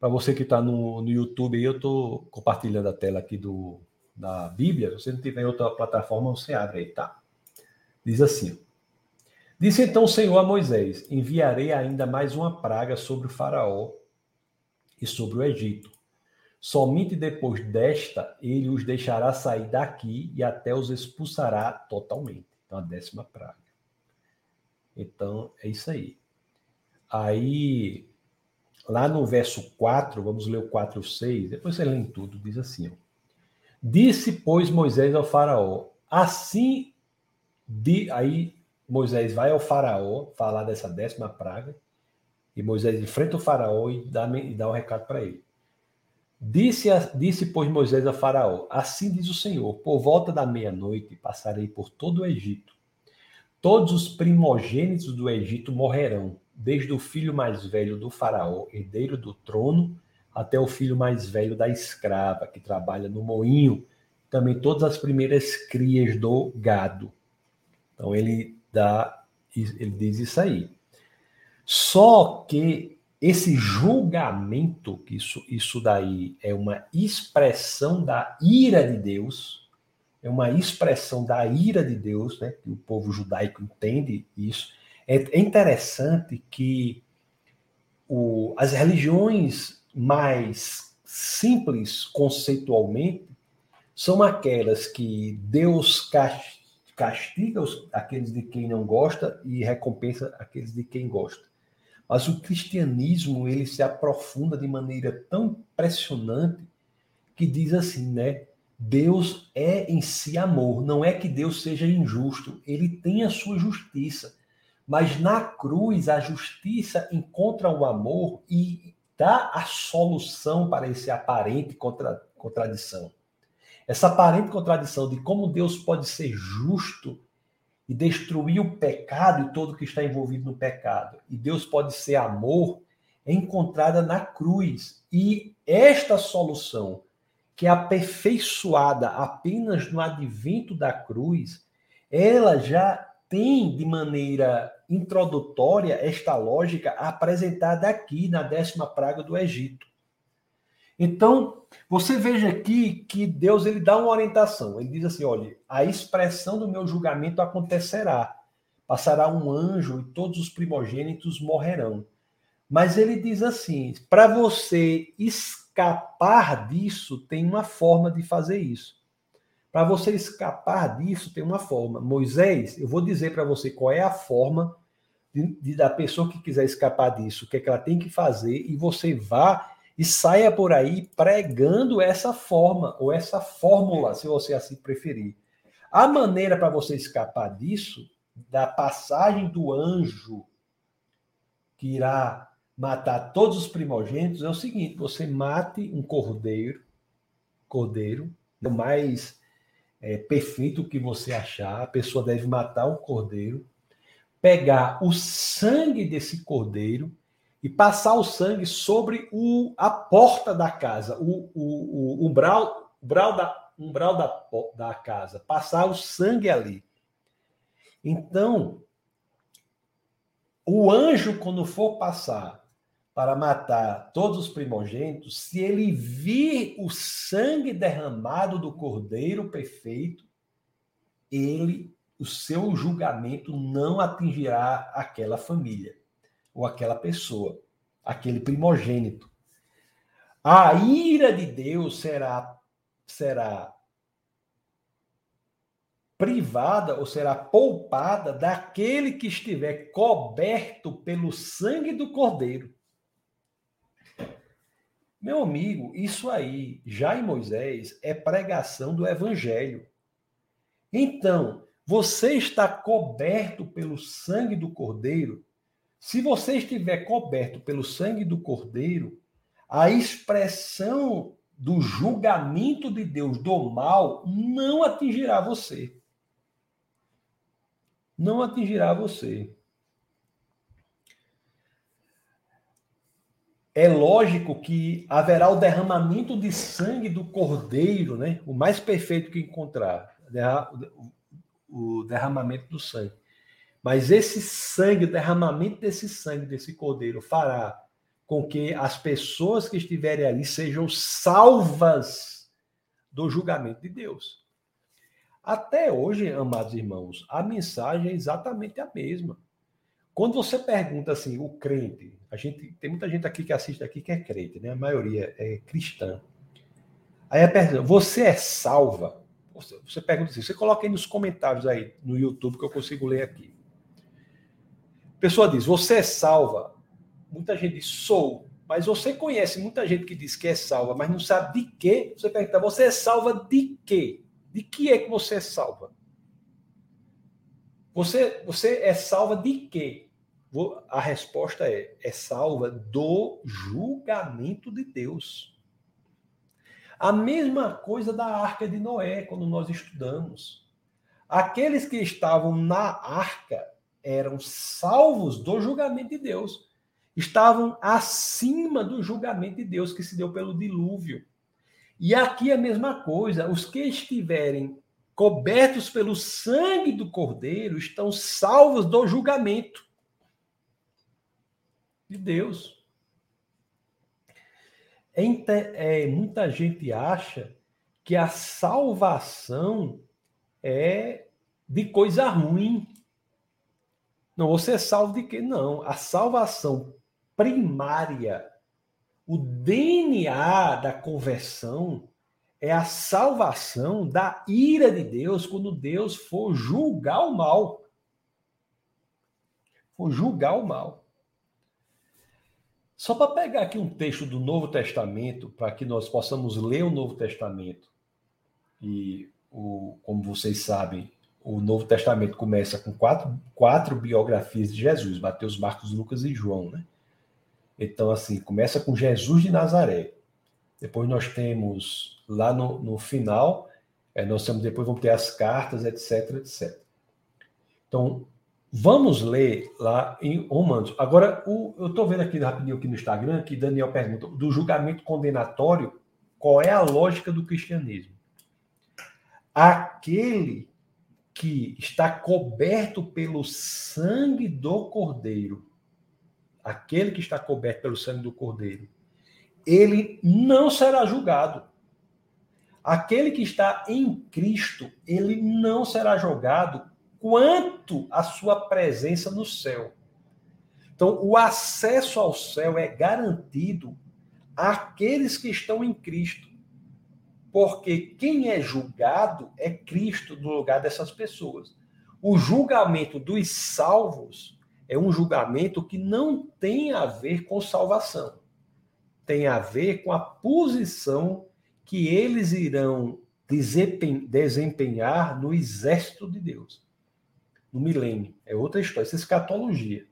Para você que está no, no YouTube, eu estou compartilhando a tela aqui do, da Bíblia. Se você não tiver outra plataforma, você abre aí, tá? Diz assim: Disse então o Senhor a Moisés: Enviarei ainda mais uma praga sobre o Faraó e sobre o Egito. Somente depois desta ele os deixará sair daqui e até os expulsará totalmente. Então, a décima praga. Então, é isso aí. Aí, Lá no verso 4, vamos ler o 4 e 6, depois você lê em tudo, diz assim: ó, Disse, pois, Moisés ao Faraó, assim, de, aí Moisés vai ao Faraó falar dessa décima praga, e Moisés enfrenta o Faraó e dá, e dá um recado para ele. Disse, disse, pois, Moisés a Faraó: Assim diz o Senhor: Por volta da meia-noite passarei por todo o Egito. Todos os primogênitos do Egito morrerão, desde o filho mais velho do faraó, herdeiro do trono, até o filho mais velho da escrava, que trabalha no moinho, também todas as primeiras crias do gado. Então ele dá, ele diz isso aí. Só que esse julgamento, que isso, isso daí é uma expressão da ira de Deus, é uma expressão da ira de Deus, né? Que o povo judaico entende isso é interessante que o, as religiões mais simples conceitualmente são aquelas que Deus castiga aqueles de quem não gosta e recompensa aqueles de quem gosta. Mas o cristianismo ele se aprofunda de maneira tão impressionante que diz assim, né? Deus é em si amor, não é que Deus seja injusto, ele tem a sua justiça. Mas na cruz, a justiça encontra o amor e dá a solução para esse aparente contra, contradição. Essa aparente contradição de como Deus pode ser justo e destruir o pecado e todo que está envolvido no pecado, e Deus pode ser amor, é encontrada na cruz. E esta solução, que é aperfeiçoada apenas no advento da cruz, ela já tem de maneira introdutória esta lógica apresentada aqui na décima praga do Egito. Então, você veja aqui que Deus ele dá uma orientação. Ele diz assim: olha, a expressão do meu julgamento acontecerá. Passará um anjo e todos os primogênitos morrerão. Mas ele diz assim: para você escapar disso, tem uma forma de fazer isso. Para você escapar disso, tem uma forma. Moisés, eu vou dizer para você qual é a forma de, de, da pessoa que quiser escapar disso, o que, é que ela tem que fazer, e você vá e saia por aí pregando essa forma, ou essa fórmula, se você assim preferir. A maneira para você escapar disso, da passagem do anjo que irá matar todos os primogênitos, é o seguinte: você mate um cordeiro, cordeiro, o mais é, perfeito que você achar, a pessoa deve matar um cordeiro, pegar o sangue desse cordeiro e passar o sangue sobre o, a porta da casa, o, o, o umbral, umbral, da, umbral da, da casa, passar o sangue ali. Então, o anjo, quando for passar para matar todos os primogênitos, se ele vir o sangue derramado do cordeiro perfeito, ele, o seu julgamento não atingirá aquela família ou aquela pessoa, aquele primogênito. A ira de Deus será será privada ou será poupada daquele que estiver coberto pelo sangue do cordeiro. Meu amigo, isso aí, já em Moisés, é pregação do evangelho. Então, você está coberto pelo sangue do cordeiro se você estiver coberto pelo sangue do Cordeiro, a expressão do julgamento de Deus do mal não atingirá você. Não atingirá você. É lógico que haverá o derramamento de sangue do cordeiro, né? O mais perfeito que encontrar, o derramamento do sangue. Mas esse sangue, o derramamento desse sangue, desse cordeiro, fará com que as pessoas que estiverem ali sejam salvas do julgamento de Deus. Até hoje, amados irmãos, a mensagem é exatamente a mesma. Quando você pergunta assim, o crente, a gente tem muita gente aqui que assiste aqui que é crente, né? A maioria é cristã. Aí a pergunta, você é salva? Você, você pergunta assim, você coloca aí nos comentários aí no YouTube que eu consigo ler aqui pessoa diz, você é salva. Muita gente diz, sou. Mas você conhece muita gente que diz que é salva, mas não sabe de quê. Você pergunta, você é salva de quê? De que é que você é salva? Você, você é salva de quê? A resposta é: é salva do julgamento de Deus. A mesma coisa da arca de Noé, quando nós estudamos. Aqueles que estavam na arca eram salvos do julgamento de Deus. Estavam acima do julgamento de Deus que se deu pelo dilúvio. E aqui a mesma coisa, os que estiverem cobertos pelo sangue do Cordeiro estão salvos do julgamento de Deus. É, é, muita gente acha que a salvação é de coisa ruim. Não, você é salvo de quê? Não. A salvação primária, o DNA da conversão, é a salvação da ira de Deus quando Deus for julgar o mal. For julgar o mal. Só para pegar aqui um texto do Novo Testamento, para que nós possamos ler o Novo Testamento. E, o, como vocês sabem, o Novo Testamento começa com quatro, quatro biografias de Jesus, Mateus, Marcos, Lucas e João, né? Então, assim, começa com Jesus de Nazaré. Depois nós temos, lá no, no final, é, nós temos, depois vamos ter as cartas, etc, etc. Então, vamos ler lá em Romanos. Agora, o, eu estou vendo aqui rapidinho aqui no Instagram que Daniel pergunta do julgamento condenatório, qual é a lógica do cristianismo? Aquele que está coberto pelo sangue do Cordeiro, aquele que está coberto pelo sangue do Cordeiro, ele não será julgado. Aquele que está em Cristo, ele não será julgado quanto à sua presença no céu. Então, o acesso ao céu é garantido àqueles que estão em Cristo. Porque quem é julgado é Cristo no lugar dessas pessoas. O julgamento dos salvos é um julgamento que não tem a ver com salvação. Tem a ver com a posição que eles irão desempenhar no exército de Deus, no milênio. É outra história, isso é escatologia.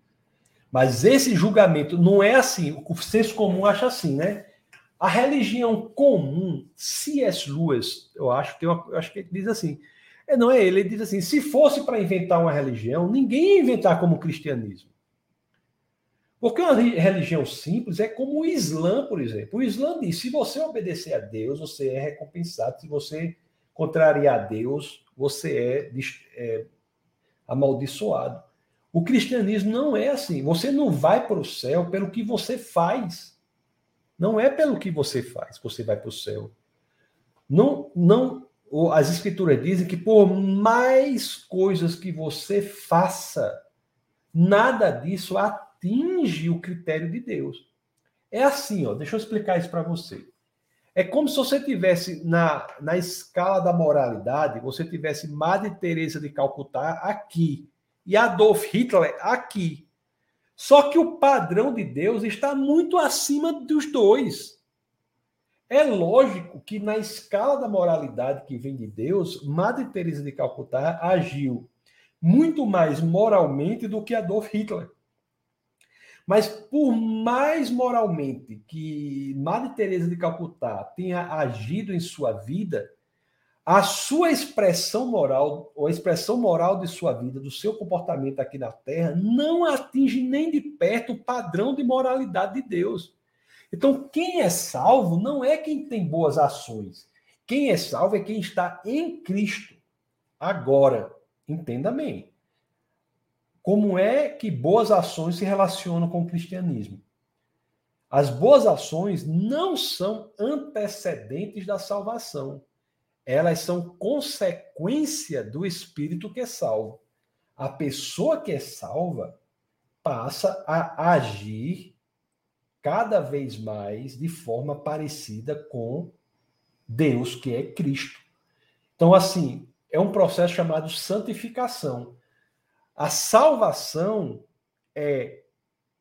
Mas esse julgamento não é assim, o senso comum acha assim, né? A religião comum, C.S. Lewis, eu acho, tem uma, eu acho que ele diz assim, é, não é ele, ele diz assim, se fosse para inventar uma religião, ninguém ia inventar como o cristianismo. Porque uma religião simples é como o Islã, por exemplo. O Islã diz: se você obedecer a Deus, você é recompensado. Se você contrariar a Deus, você é, é amaldiçoado. O cristianismo não é assim. Você não vai para o céu pelo que você faz. Não é pelo que você faz você vai para o céu. Não, não, as escrituras dizem que por mais coisas que você faça, nada disso atinge o critério de Deus. É assim, ó, deixa eu explicar isso para você. É como se você tivesse na, na escala da moralidade, você tivesse Madre Teresa de Calcutá aqui e Adolf Hitler aqui. Só que o padrão de Deus está muito acima dos dois. É lógico que na escala da moralidade que vem de Deus, Madre Teresa de Calcutá agiu muito mais moralmente do que Adolf Hitler. Mas por mais moralmente que Madre Teresa de Calcutá tenha agido em sua vida, a sua expressão moral, ou a expressão moral de sua vida, do seu comportamento aqui na Terra, não atinge nem de perto o padrão de moralidade de Deus. Então, quem é salvo não é quem tem boas ações. Quem é salvo é quem está em Cristo. Agora, entenda bem. Como é que boas ações se relacionam com o cristianismo? As boas ações não são antecedentes da salvação elas são consequência do espírito que é salvo. A pessoa que é salva passa a agir cada vez mais de forma parecida com Deus, que é Cristo. Então, assim, é um processo chamado santificação. A salvação é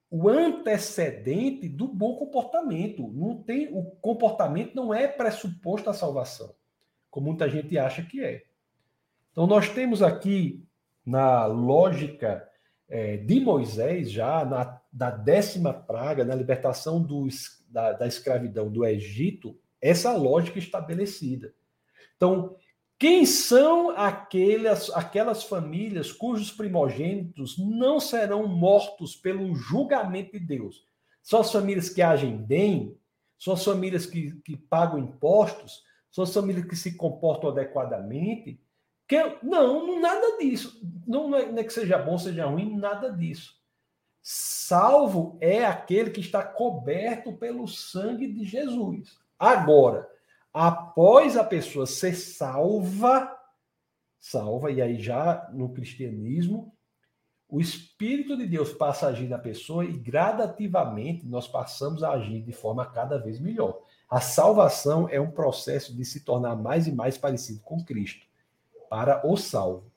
o antecedente do bom comportamento. Não tem o comportamento não é pressuposto à salvação como muita gente acha que é. Então, nós temos aqui, na lógica é, de Moisés, já na, da décima praga, na libertação do, da, da escravidão do Egito, essa lógica estabelecida. Então, quem são aquelas, aquelas famílias cujos primogênitos não serão mortos pelo julgamento de Deus? São as famílias que agem bem? São as famílias que, que pagam impostos? São famílias que se comportam adequadamente. Que, não, nada disso. Não, é, não é que seja bom, seja ruim, nada disso. Salvo é aquele que está coberto pelo sangue de Jesus. Agora, após a pessoa ser salva, salva, e aí já no cristianismo, o Espírito de Deus passa a agir na pessoa e gradativamente nós passamos a agir de forma cada vez melhor. A salvação é um processo de se tornar mais e mais parecido com Cristo, para o salvo.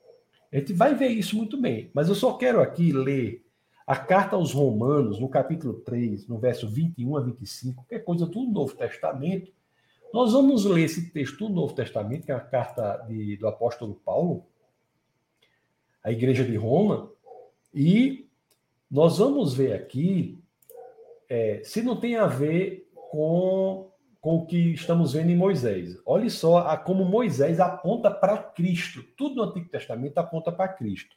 A gente vai ver isso muito bem, mas eu só quero aqui ler a carta aos Romanos, no capítulo 3, no verso 21 a 25, que é coisa do Novo Testamento. Nós vamos ler esse texto do Novo Testamento, que é a carta de, do apóstolo Paulo, à igreja de Roma, e nós vamos ver aqui é, se não tem a ver com com o que estamos vendo em Moisés. Olhe só a, como Moisés aponta para Cristo. Tudo no Antigo Testamento aponta para Cristo.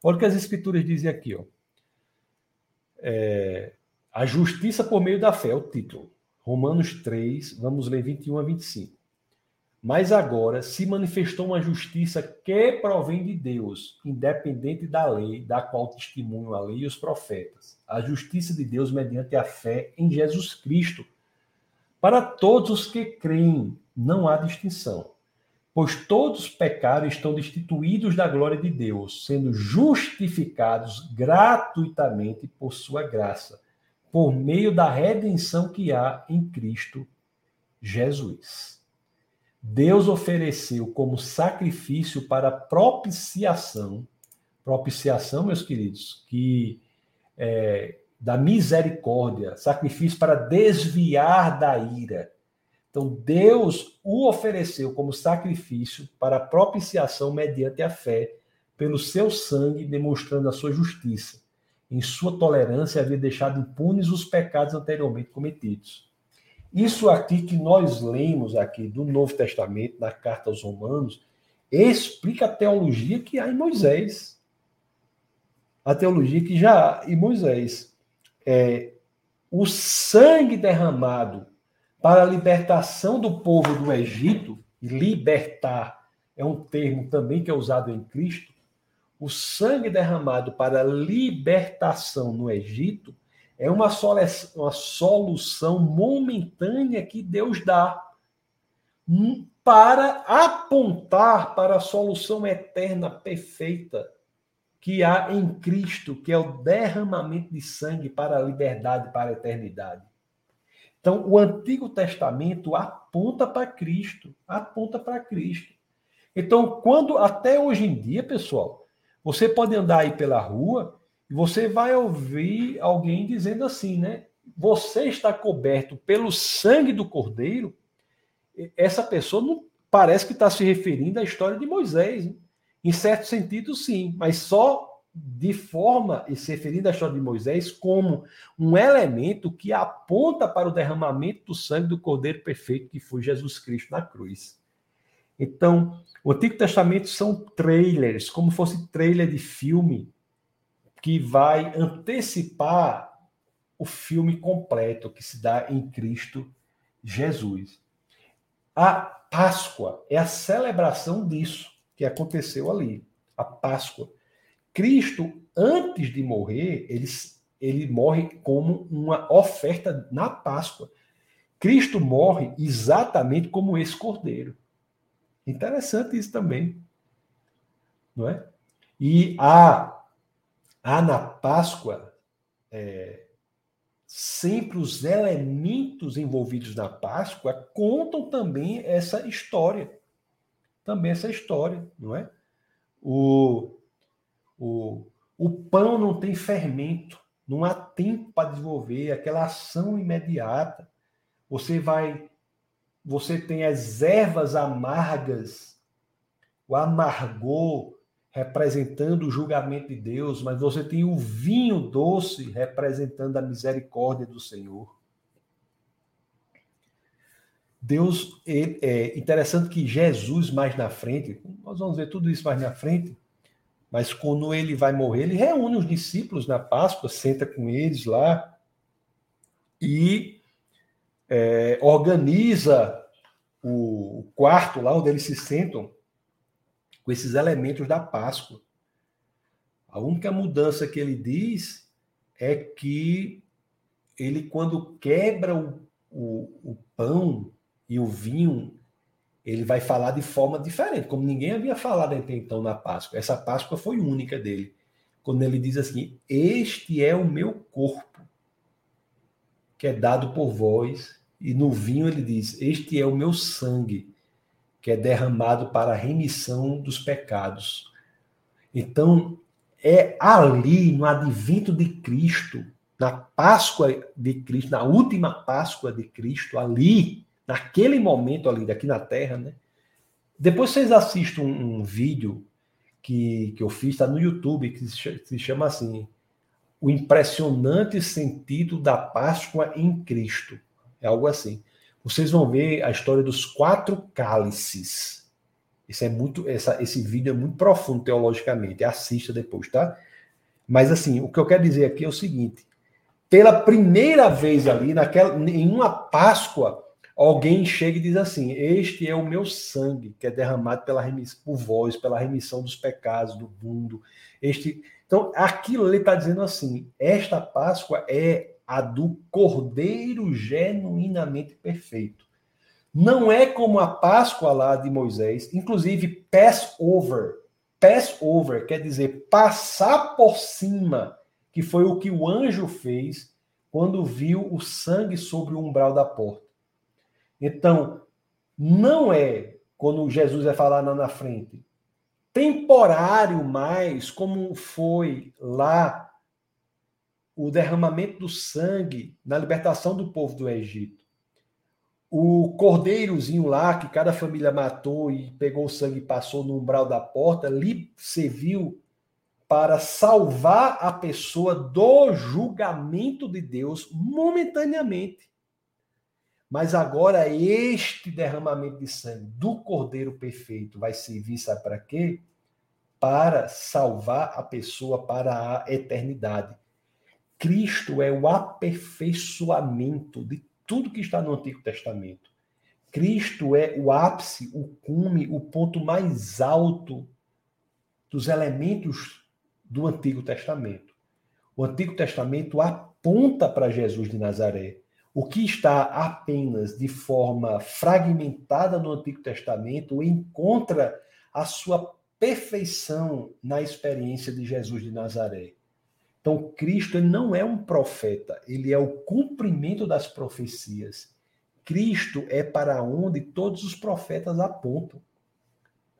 Olha o que as escrituras dizem aqui, ó. É, a justiça por meio da fé, é o título. Romanos 3, vamos ler 21 a 25. Mas agora se manifestou uma justiça que provém de Deus, independente da lei, da qual testemunham a lei e os profetas. A justiça de Deus mediante a fé em Jesus Cristo. Para todos os que creem, não há distinção. Pois todos pecaram e estão destituídos da glória de Deus, sendo justificados gratuitamente por sua graça por meio da redenção que há em Cristo Jesus. Deus ofereceu como sacrifício para propiciação, propiciação, meus queridos, que é, da misericórdia, sacrifício para desviar da ira. Então, Deus o ofereceu como sacrifício para propiciação mediante a fé, pelo seu sangue, demonstrando a sua justiça em sua tolerância, havia deixado impunes os pecados anteriormente cometidos. Isso aqui que nós lemos aqui do Novo Testamento, na carta aos Romanos, explica a teologia que há em Moisés. A teologia que já há em Moisés. É, o sangue derramado para a libertação do povo do Egito, libertar é um termo também que é usado em Cristo, o sangue derramado para libertação no Egito é uma, uma solução momentânea que Deus dá hum, para apontar para a solução eterna perfeita que há em Cristo, que é o derramamento de sangue para a liberdade, para a eternidade. Então, o Antigo Testamento aponta para Cristo, aponta para Cristo. Então, quando até hoje em dia, pessoal, você pode andar aí pela rua e você vai ouvir alguém dizendo assim, né? Você está coberto pelo sangue do Cordeiro. Essa pessoa não parece que está se referindo à história de Moisés. Né? Em certo sentido, sim, mas só de forma e se referindo à história de Moisés como um elemento que aponta para o derramamento do sangue do Cordeiro perfeito que foi Jesus Cristo na cruz. Então, o Antigo Testamento são trailers, como fosse trailer de filme, que vai antecipar o filme completo que se dá em Cristo Jesus. A Páscoa é a celebração disso que aconteceu ali, a Páscoa. Cristo, antes de morrer, ele, ele morre como uma oferta na Páscoa. Cristo morre exatamente como esse cordeiro. Interessante isso também. Não é? E há, há na Páscoa é, sempre os elementos envolvidos na Páscoa contam também essa história. Também essa história, não é? O, o, o pão não tem fermento, não há tempo para desenvolver aquela ação imediata. Você vai você tem as ervas amargas, o amargor representando o julgamento de Deus, mas você tem o vinho doce representando a misericórdia do Senhor. Deus, é interessante que Jesus mais na frente, nós vamos ver tudo isso mais na frente, mas quando ele vai morrer, ele reúne os discípulos na Páscoa, senta com eles lá e é, organiza o, o quarto lá onde eles se sentam com esses elementos da Páscoa. A única mudança que ele diz é que ele, quando quebra o, o, o, pão e o vinho, ele vai falar de forma diferente, como ninguém havia falado até então na Páscoa. Essa Páscoa foi única dele. Quando ele diz assim: Este é o meu corpo, que é dado por vós, e no vinho ele diz: Este é o meu sangue, que é derramado para a remissão dos pecados. Então, é ali, no advento de Cristo, na Páscoa de Cristo, na última Páscoa de Cristo, ali, naquele momento ali, daqui na Terra, né? Depois vocês assistem um, um vídeo que, que eu fiz, está no YouTube, que se chama assim: O Impressionante Sentido da Páscoa em Cristo. É algo assim. Vocês vão ver a história dos quatro cálices. Isso é muito, essa, esse vídeo é muito profundo teologicamente. Assista depois, tá? Mas assim, o que eu quero dizer aqui é o seguinte: pela primeira vez ali, naquela, em uma Páscoa, alguém chega e diz assim: Este é o meu sangue que é derramado pela remissão, por vós, pela remissão dos pecados do mundo. Este, então, aquilo ele está dizendo assim: esta Páscoa é a do Cordeiro genuinamente perfeito. Não é como a Páscoa lá de Moisés, inclusive Passover. Passover quer dizer passar por cima, que foi o que o anjo fez quando viu o sangue sobre o umbral da porta. Então, não é quando Jesus vai falar lá na frente, temporário mais, como foi lá o derramamento do sangue na libertação do povo do Egito. O cordeirozinho lá, que cada família matou e pegou o sangue e passou no umbral da porta, lhe serviu para salvar a pessoa do julgamento de Deus momentaneamente. Mas agora este derramamento de sangue do Cordeiro perfeito vai servir, sabe para quê? Para salvar a pessoa para a eternidade. Cristo é o aperfeiçoamento de tudo que está no Antigo Testamento. Cristo é o ápice, o cume, o ponto mais alto dos elementos do Antigo Testamento. O Antigo Testamento aponta para Jesus de Nazaré. O que está apenas de forma fragmentada no Antigo Testamento encontra a sua perfeição na experiência de Jesus de Nazaré. Então, Cristo não é um profeta, ele é o cumprimento das profecias. Cristo é para onde todos os profetas apontam.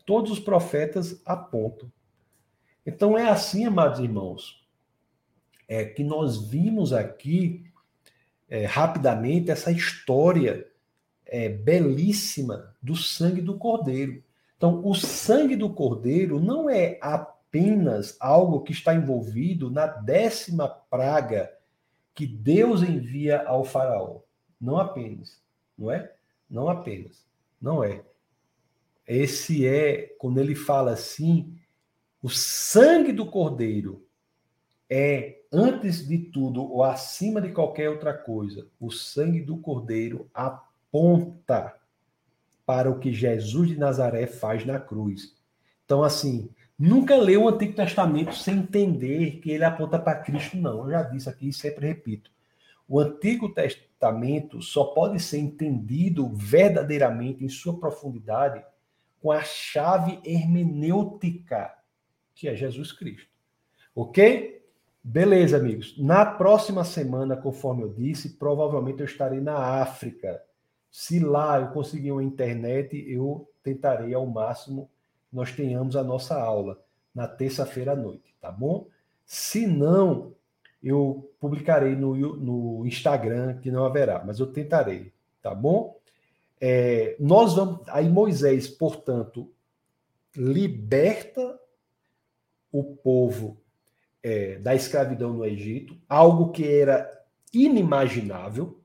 Todos os profetas apontam. Então, é assim, amados irmãos, é que nós vimos aqui é, rapidamente essa história é, belíssima do sangue do Cordeiro. Então, o sangue do Cordeiro não é apenas algo que está envolvido na décima praga que Deus envia ao Faraó. Não apenas, não é? Não apenas, não é. Esse é, quando ele fala assim, o sangue do Cordeiro é antes de tudo ou acima de qualquer outra coisa, o sangue do Cordeiro aponta para o que Jesus de Nazaré faz na cruz. Então, assim, nunca leu o Antigo Testamento sem entender que ele aponta para Cristo, não. Eu já disse aqui e sempre repito. O Antigo Testamento só pode ser entendido verdadeiramente em sua profundidade com a chave hermenêutica, que é Jesus Cristo. Ok? Beleza, amigos. Na próxima semana, conforme eu disse, provavelmente eu estarei na África. Se lá eu conseguir uma internet, eu tentarei ao máximo que nós tenhamos a nossa aula na terça-feira à noite, tá bom? Se não, eu publicarei no, no Instagram, que não haverá, mas eu tentarei, tá bom? É, nós vamos. Aí Moisés, portanto, liberta o povo é, da escravidão no Egito, algo que era inimaginável.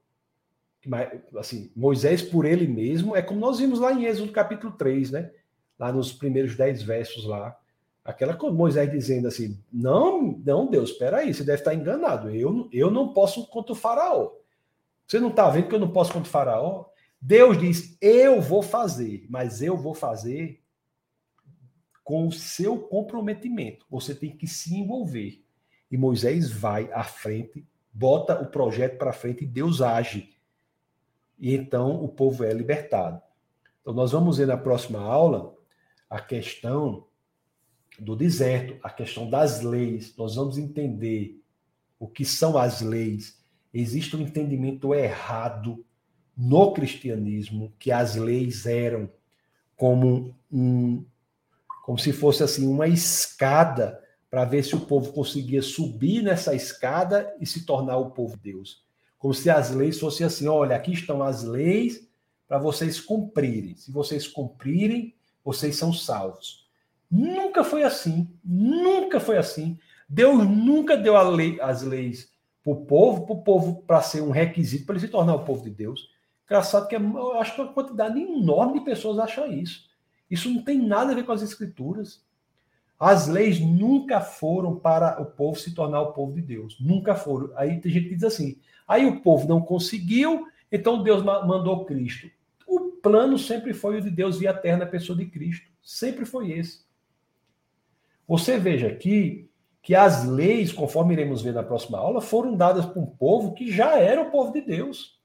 Assim, Moisés, por ele mesmo, é como nós vimos lá em Êxodo capítulo 3, né? Lá nos primeiros dez versos lá. Aquela coisa, Moisés dizendo assim: Não, não, Deus, aí, você deve estar enganado. Eu, eu não posso contra o faraó. Você não está vendo que eu não posso contra o faraó? Deus diz: Eu vou fazer, mas eu vou fazer com o seu comprometimento. Você tem que se envolver. E Moisés vai à frente, bota o projeto para frente e Deus age. E então o povo é libertado. Então nós vamos ver na próxima aula a questão do deserto, a questão das leis. Nós vamos entender o que são as leis. Existe um entendimento errado no cristianismo que as leis eram como um, como se fosse assim uma escada para ver se o povo conseguia subir nessa escada e se tornar o povo de Deus. Como se as leis fossem assim: olha, aqui estão as leis para vocês cumprirem. Se vocês cumprirem, vocês são salvos. Nunca foi assim. Nunca foi assim. Deus nunca deu lei, as leis para o povo, para o povo para ser um requisito para ele se tornar o povo de Deus. Engraçado que eu acho que uma quantidade enorme de pessoas acha isso. Isso não tem nada a ver com as escrituras. As leis nunca foram para o povo se tornar o povo de Deus. Nunca foram. Aí tem gente que diz assim: aí o povo não conseguiu, então Deus mandou Cristo. O plano sempre foi o de Deus via terra na pessoa de Cristo. Sempre foi esse. Você veja aqui que as leis, conforme iremos ver na próxima aula, foram dadas para um povo que já era o povo de Deus.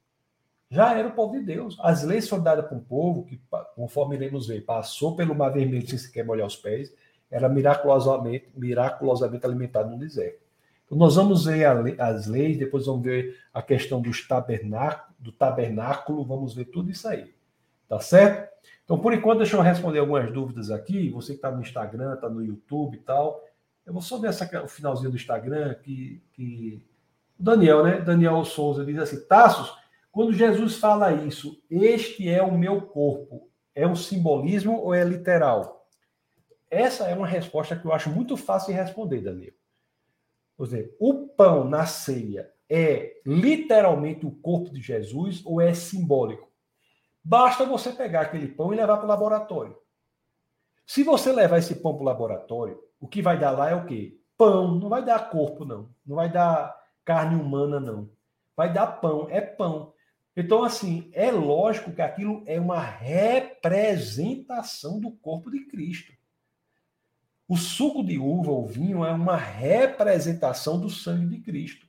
Já era o povo de Deus. As leis foram dadas para um povo que, conforme iremos ver, passou pelo Mar Vermelho sem sequer molhar os pés, era miraculosamente, miraculosamente alimentado no deserto. Então, nós vamos ver as leis, depois vamos ver a questão dos tabernáculo, do tabernáculo, vamos ver tudo isso aí. Tá certo? Então, por enquanto, deixa eu responder algumas dúvidas aqui. Você que está no Instagram, está no YouTube e tal. Eu vou só ver essa, o finalzinho do Instagram que, que. O Daniel, né? Daniel Souza diz assim: Tassos, quando Jesus fala isso, este é o meu corpo, é um simbolismo ou é literal? Essa é uma resposta que eu acho muito fácil de responder, Daniel. Por exemplo, o pão na ceia é literalmente o corpo de Jesus ou é simbólico? Basta você pegar aquele pão e levar para o laboratório. Se você levar esse pão para o laboratório, o que vai dar lá é o quê? Pão, não vai dar corpo, não. Não vai dar carne humana, não. Vai dar pão, é pão. Então, assim, é lógico que aquilo é uma representação do corpo de Cristo. O suco de uva, o vinho, é uma representação do sangue de Cristo.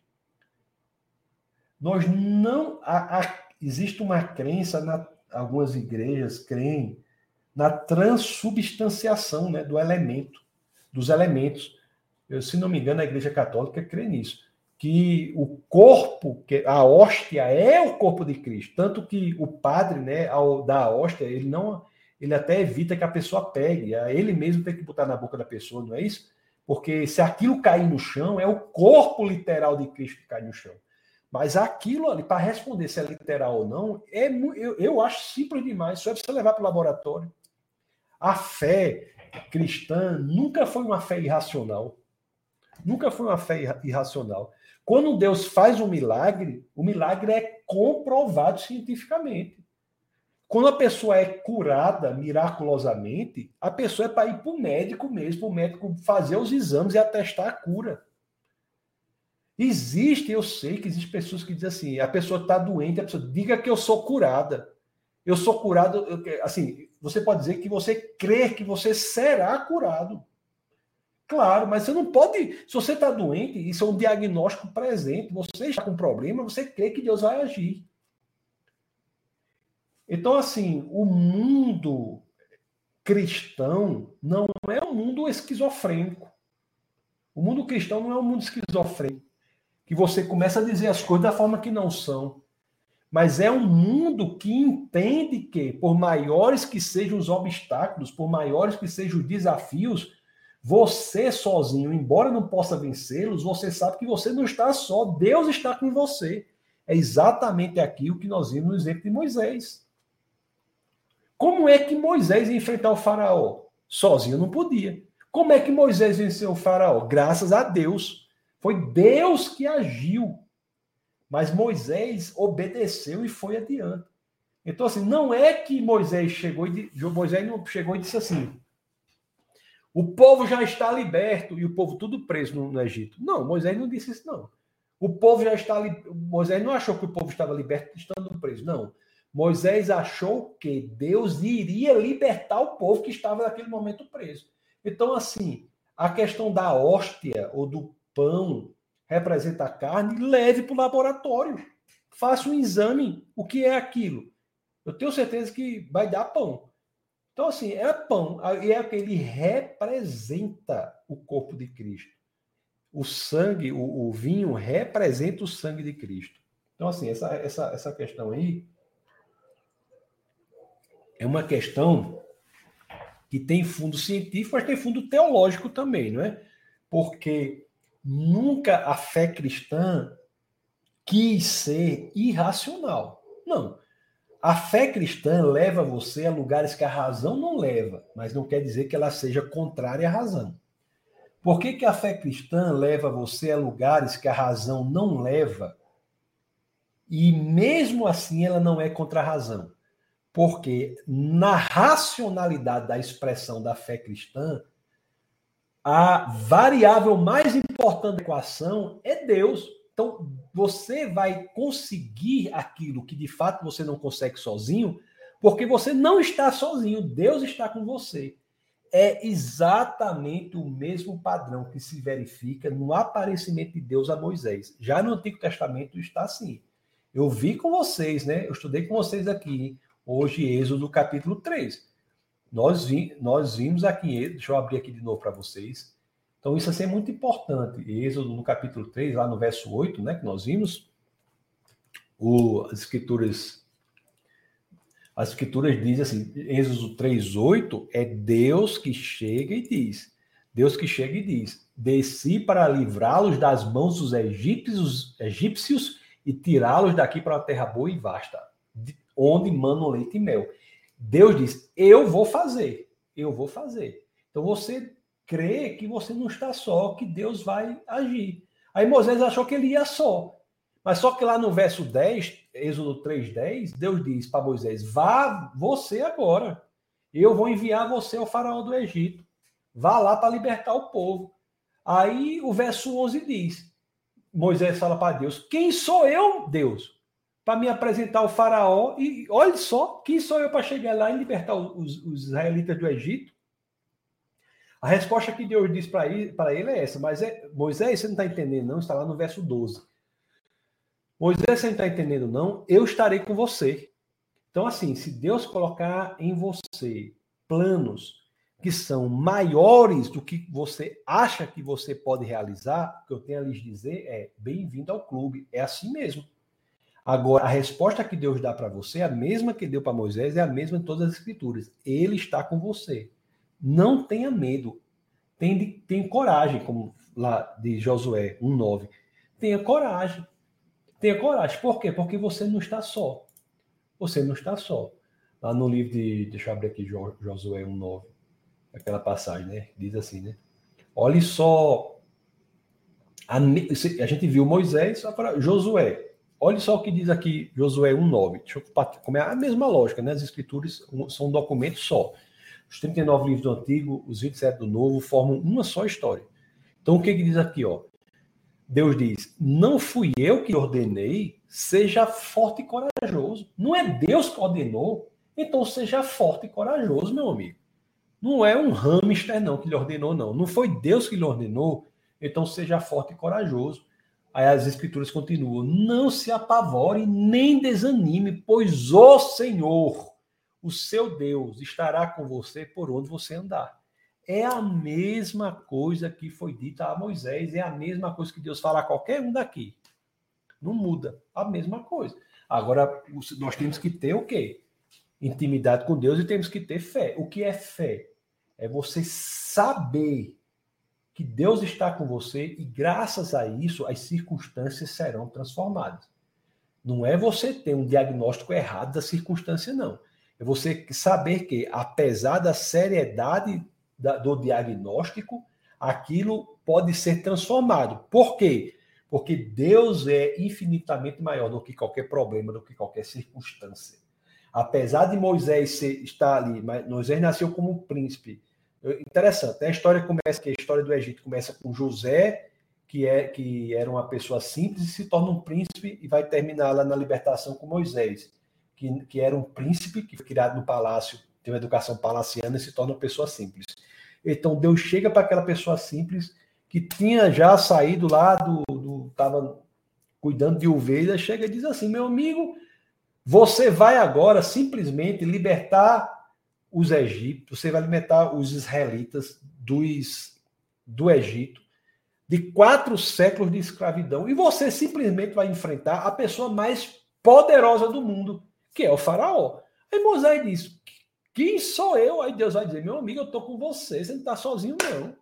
Nós não. A, existe uma crença, na, algumas igrejas creem na transubstanciação né, do elemento dos elementos. Eu, se não me engano, a Igreja Católica crê nisso. Que o corpo, que a hóstia é o corpo de Cristo. Tanto que o padre, né, ao dar a hóstia, ele não. Ele até evita que a pessoa pegue. Ele mesmo tem que botar na boca da pessoa, não é isso? Porque se aquilo cair no chão, é o corpo literal de Cristo que cai no chão. Mas aquilo ali, para responder se é literal ou não, é, eu, eu acho simples demais. Só é você levar para o laboratório. A fé, cristã nunca foi uma fé irracional. Nunca foi uma fé irracional. Quando Deus faz um milagre, o milagre é comprovado cientificamente. Quando a pessoa é curada miraculosamente, a pessoa é para ir para o médico mesmo, para o médico fazer os exames e atestar a cura. Existe, eu sei que existem pessoas que dizem assim: a pessoa está doente, a pessoa diga que eu sou curada. Eu sou curado, assim, você pode dizer que você crê que você será curado. Claro, mas você não pode. Se você está doente, isso é um diagnóstico presente. Você está com problema, você crê que Deus vai agir. Então, assim, o mundo cristão não é um mundo esquizofrênico. O mundo cristão não é um mundo esquizofrênico. Que você começa a dizer as coisas da forma que não são. Mas é um mundo que entende que, por maiores que sejam os obstáculos, por maiores que sejam os desafios, você sozinho, embora não possa vencê-los, você sabe que você não está só, Deus está com você. É exatamente aquilo que nós vimos no exemplo de Moisés. Como é que Moisés ia enfrentar o faraó? Sozinho não podia. Como é que Moisés venceu o faraó? Graças a Deus. Foi Deus que agiu. Mas Moisés obedeceu e foi adiante. Então, assim, não é que Moisés chegou e Moisés não chegou e disse assim: o povo já está liberto e o povo tudo preso no, no Egito. Não, Moisés não disse isso, não. O povo já está. Moisés não achou que o povo estava liberto estando preso. Não. Moisés achou que Deus iria libertar o povo que estava naquele momento preso. Então, assim, a questão da hóstia ou do pão representa a carne, leve para o laboratório. Faça um exame. O que é aquilo? Eu tenho certeza que vai dar pão. Então, assim, é pão. E é que ele representa o corpo de Cristo. O sangue, o, o, vinho representa o sangue de Cristo. Então, assim, essa, essa, essa questão aí é uma questão que tem fundo científico, mas tem fundo teológico também, não é? Porque Nunca a fé cristã quis ser irracional. Não. A fé cristã leva você a lugares que a razão não leva, mas não quer dizer que ela seja contrária à razão. Por que, que a fé cristã leva você a lugares que a razão não leva e mesmo assim ela não é contra a razão? Porque na racionalidade da expressão da fé cristã, a variável mais importante da equação é Deus. Então, você vai conseguir aquilo que de fato você não consegue sozinho, porque você não está sozinho, Deus está com você. É exatamente o mesmo padrão que se verifica no aparecimento de Deus a Moisés. Já no Antigo Testamento está assim. Eu vi com vocês, né? Eu estudei com vocês aqui, hoje, Êxodo capítulo 3. Nós, vi, nós vimos aqui, deixa eu abrir aqui de novo para vocês. Então, isso assim, é muito importante. Êxodo no capítulo 3, lá no verso 8, né, que nós vimos, o, as escrituras as escrituras dizem assim, Êxodo 3:8 é Deus que chega e diz. Deus que chega e diz: "Desci para livrá-los das mãos dos egípcios, egípcios e tirá-los daqui para uma terra boa e vasta, onde manam leite e mel." Deus diz: "Eu vou fazer. Eu vou fazer." Então você crê que você não está só, que Deus vai agir. Aí Moisés achou que ele ia só. Mas só que lá no verso 10, Êxodo 3:10, Deus diz para Moisés: "Vá você agora. Eu vou enviar você ao faraó do Egito. Vá lá para libertar o povo." Aí o verso 11 diz: Moisés fala para Deus: "Quem sou eu, Deus, para me apresentar ao faraó e olhe só, quem sou eu para chegar lá e libertar os, os israelitas do Egito?" A resposta que Deus diz para ele, ele é essa, mas é, Moisés, você não está entendendo, não, está lá no verso 12. Moisés, você não está entendendo, não? Eu estarei com você. Então, assim, se Deus colocar em você planos que são maiores do que você acha que você pode realizar, o que eu tenho a lhes dizer é: bem-vindo ao clube. É assim mesmo. Agora, a resposta que Deus dá para você é a mesma que deu para Moisés, é a mesma em todas as escrituras. Ele está com você. Não tenha medo. Tem, tem coragem, como lá de Josué 1,9. Tenha coragem. Tenha coragem. Por quê? Porque você não está só. Você não está só. Lá no livro de. Deixa eu abrir aqui Josué 1,9. Aquela passagem, né? Diz assim, né? Olhe só. A, a gente viu Moisés, agora Josué. Olhe só o que diz aqui Josué 1,9. Deixa eu como é a mesma lógica, né? As escrituras são um documento só. Os 39 livros do Antigo, os 27 do Novo, formam uma só história. Então, o que, que diz aqui? Ó? Deus diz: Não fui eu que ordenei, seja forte e corajoso. Não é Deus que ordenou, então seja forte e corajoso, meu amigo. Não é um hamster, não, que lhe ordenou, não. Não foi Deus que lhe ordenou, então seja forte e corajoso. Aí as escrituras continuam: Não se apavore nem desanime, pois o Senhor o seu Deus estará com você por onde você andar. É a mesma coisa que foi dita a Moisés, é a mesma coisa que Deus fala a qualquer um daqui. Não muda, a mesma coisa. Agora, nós temos que ter o quê? Intimidade com Deus e temos que ter fé. O que é fé? É você saber que Deus está com você e, graças a isso, as circunstâncias serão transformadas. Não é você ter um diagnóstico errado da circunstância, não. É você saber que, apesar da seriedade da, do diagnóstico, aquilo pode ser transformado. Por quê? Porque Deus é infinitamente maior do que qualquer problema, do que qualquer circunstância. Apesar de Moisés ser, estar ali, mas Moisés nasceu como um príncipe. Interessante, a história começa que a história do Egito começa com José, que é que era uma pessoa simples e se torna um príncipe e vai terminar lá na libertação com Moisés que, que era um príncipe, que foi criado no palácio, tem uma educação palaciana e se torna uma pessoa simples. Então Deus chega para aquela pessoa simples que tinha já saído lá do. estava cuidando de ovelhas, chega e diz assim: meu amigo, você vai agora simplesmente libertar os egípcios, você vai libertar os israelitas dos, do Egito de quatro séculos de escravidão e você simplesmente vai enfrentar a pessoa mais poderosa do mundo, que é o faraó. Aí Moisés diz: Quem sou eu? Aí Deus vai dizer: Meu amigo, eu estou com você, você não está sozinho, não.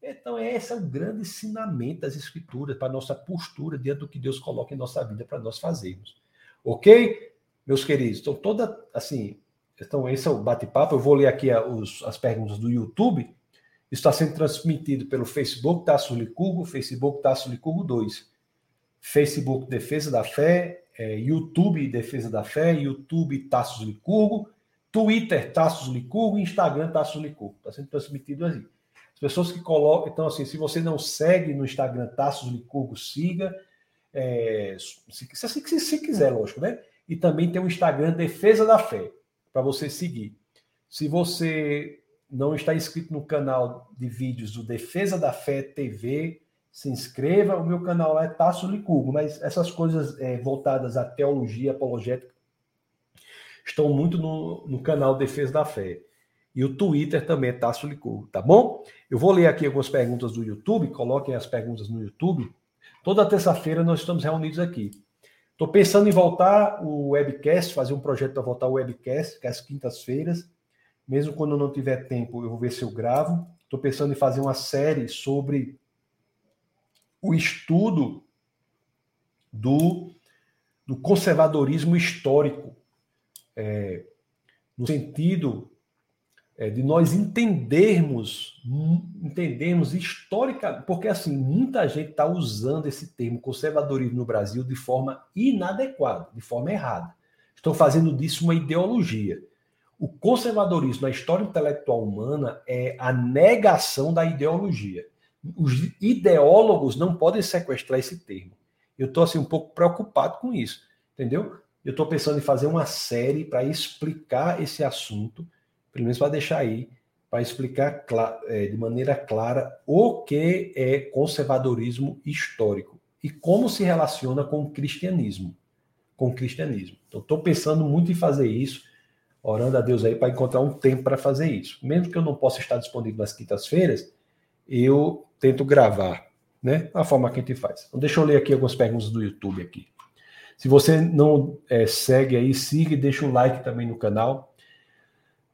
Então, esse é o grande ensinamento das Escrituras para a nossa postura diante do que Deus coloca em nossa vida para nós fazermos. Ok? Meus queridos, então toda assim. Então, esse é o bate-papo. Eu vou ler aqui os, as perguntas do YouTube. Está sendo transmitido pelo Facebook Tasso Licurgo, Facebook Tasso Licurgo 2. Facebook Defesa da Fé, é, YouTube Defesa da Fé, YouTube Taços Licurgo, Twitter Taços Licurgo Instagram Taços Licurgo. Está sendo transmitido assim. As pessoas que colocam. Então, assim, se você não segue no Instagram Taços Licurgo, siga. É, se, se, se, se quiser, lógico, né? E também tem o Instagram Defesa da Fé, para você seguir. Se você não está inscrito no canal de vídeos do Defesa da Fé TV, se inscreva. O meu canal é Tasso Licurgo, mas essas coisas é, voltadas à teologia apologética estão muito no, no canal Defesa da Fé. E o Twitter também é Tasso Licurgo, tá bom? Eu vou ler aqui algumas perguntas do YouTube, coloquem as perguntas no YouTube. Toda terça-feira nós estamos reunidos aqui. Estou pensando em voltar o webcast, fazer um projeto para voltar o webcast, que é às quintas-feiras. Mesmo quando não tiver tempo, eu vou ver se eu gravo. Estou pensando em fazer uma série sobre o estudo do, do conservadorismo histórico, é, no sentido é, de nós entendermos, entendermos histórica, porque assim, muita gente está usando esse termo conservadorismo no Brasil de forma inadequada, de forma errada. Estão fazendo disso uma ideologia. O conservadorismo na história intelectual humana é a negação da ideologia os ideólogos não podem sequestrar esse termo. Eu estou assim um pouco preocupado com isso, entendeu? Eu estou pensando em fazer uma série para explicar esse assunto, pelo menos para deixar aí, para explicar é, de maneira clara o que é conservadorismo histórico e como se relaciona com o cristianismo. Com o cristianismo. Então, estou pensando muito em fazer isso, orando a Deus aí para encontrar um tempo para fazer isso. Mesmo que eu não possa estar disponível nas quintas-feiras, eu tento gravar, né? A forma que a gente faz. Então, deixa eu ler aqui algumas perguntas do YouTube aqui. Se você não é, segue aí, siga e deixa um like também no canal.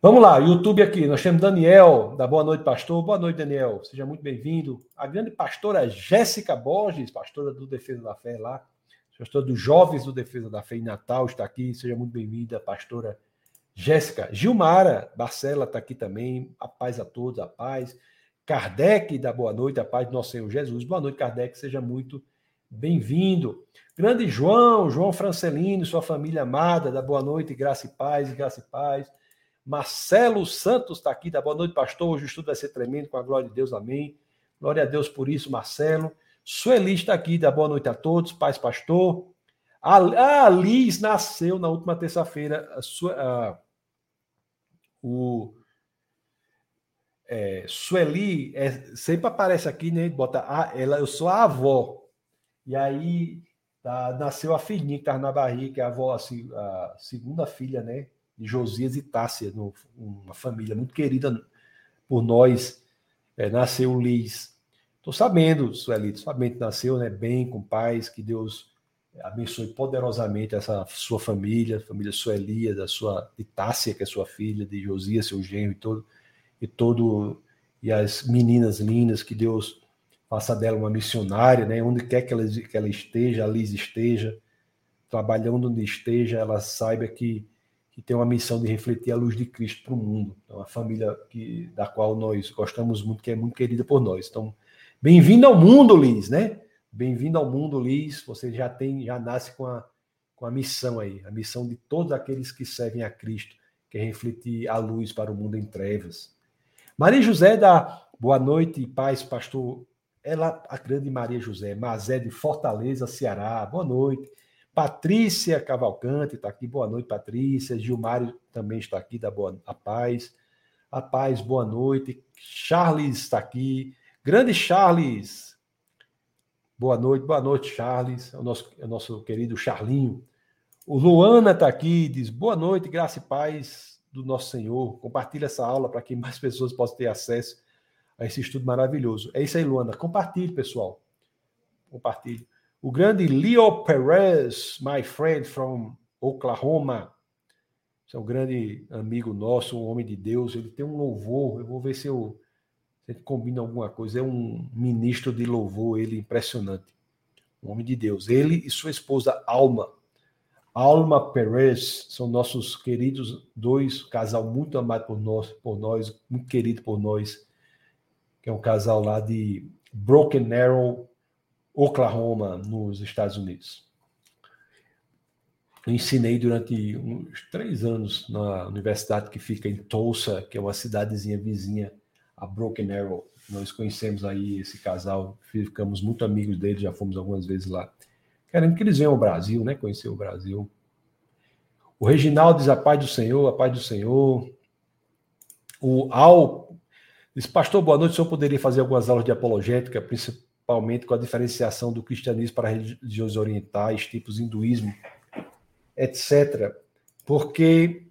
Vamos lá, YouTube aqui. Nós temos Daniel, da Boa Noite, Pastor. Boa noite, Daniel. Seja muito bem-vindo. A grande pastora Jéssica Borges, pastora do Defesa da Fé lá, pastora dos Jovens do Defesa da Fé em Natal, está aqui. Seja muito bem-vinda, pastora Jéssica. Gilmara Barcela está aqui também. A paz a todos, a paz. Kardec, da boa noite, a paz do nosso Senhor Jesus. Boa noite, Kardec, seja muito bem-vindo. Grande João, João Francelino, sua família amada, da boa noite, graça e paz, graça e paz. Marcelo Santos está aqui, da boa noite, pastor. Hoje o estudo vai ser tremendo, com a glória de Deus, amém. Glória a Deus por isso, Marcelo. Sueli está aqui, da boa noite a todos, paz, pastor. A, Liz nasceu na última terça-feira. o é, Sueli é, sempre aparece aqui, né? Bota a, ela, eu sou a avó. E aí tá, nasceu a filhinha que estava na barriga, que é a avó, assim, a segunda filha, né? De Josias e Tássia, no, uma família muito querida por nós. É, nasceu Liz. Estou sabendo, Sueli, tô sabendo que nasceu né, bem, com paz, que Deus abençoe poderosamente essa sua família, a família Suelia, da sua de Tássia, que é sua filha, de Josias, seu genro e todo e todo e as meninas lindas que Deus faça dela uma missionária, né? Onde quer que ela, que ela esteja, a Liz esteja, trabalhando onde esteja, ela saiba que, que tem uma missão de refletir a luz de Cristo para o mundo. Então, a família que, da qual nós gostamos muito, que é muito querida por nós. Então, bem-vindo ao mundo, Liz, né? Bem-vindo ao mundo, Liz. Você já tem, já nasce com a, com a missão aí, a missão de todos aqueles que servem a Cristo, que é refletir a luz para o mundo em trevas. Maria José da Boa Noite e Paz, pastor. Ela, a grande Maria José, Mazé de Fortaleza, Ceará. Boa noite. Patrícia Cavalcante está aqui. Boa noite, Patrícia. Gilmário também está aqui, da Boa a Paz. A Paz, boa noite. Charles está aqui. Grande Charles. Boa noite, boa noite, Charles. É o nosso, é o nosso querido Charlinho. O Luana está aqui, diz boa noite, graça e paz do nosso Senhor. Compartilhe essa aula para que mais pessoas possam ter acesso a esse estudo maravilhoso. É isso aí, Luana. Compartilhe, pessoal. Compartilhe. O grande Leo Perez, my friend from Oklahoma. Esse é um grande amigo nosso, um homem de Deus. Ele tem um louvor. Eu vou ver se eu se gente combina alguma coisa. É um ministro de louvor, ele impressionante. Um homem de Deus. Ele e sua esposa Alma Alma Perez são nossos queridos dois, casal muito amado por nós, por nós, muito querido por nós, que é um casal lá de Broken Arrow, Oklahoma, nos Estados Unidos. Eu ensinei durante uns três anos na universidade que fica em Tulsa, que é uma cidadezinha vizinha a Broken Arrow. Nós conhecemos aí esse casal, ficamos muito amigos deles, já fomos algumas vezes lá. Querendo que eles venham ao Brasil, né? Conhecer o Brasil. O Reginaldo diz a paz do Senhor, a paz do Senhor. O Al diz, pastor, boa noite. O senhor poderia fazer algumas aulas de apologética, principalmente com a diferenciação do cristianismo para religiões orientais, tipos hinduísmo, etc. Porque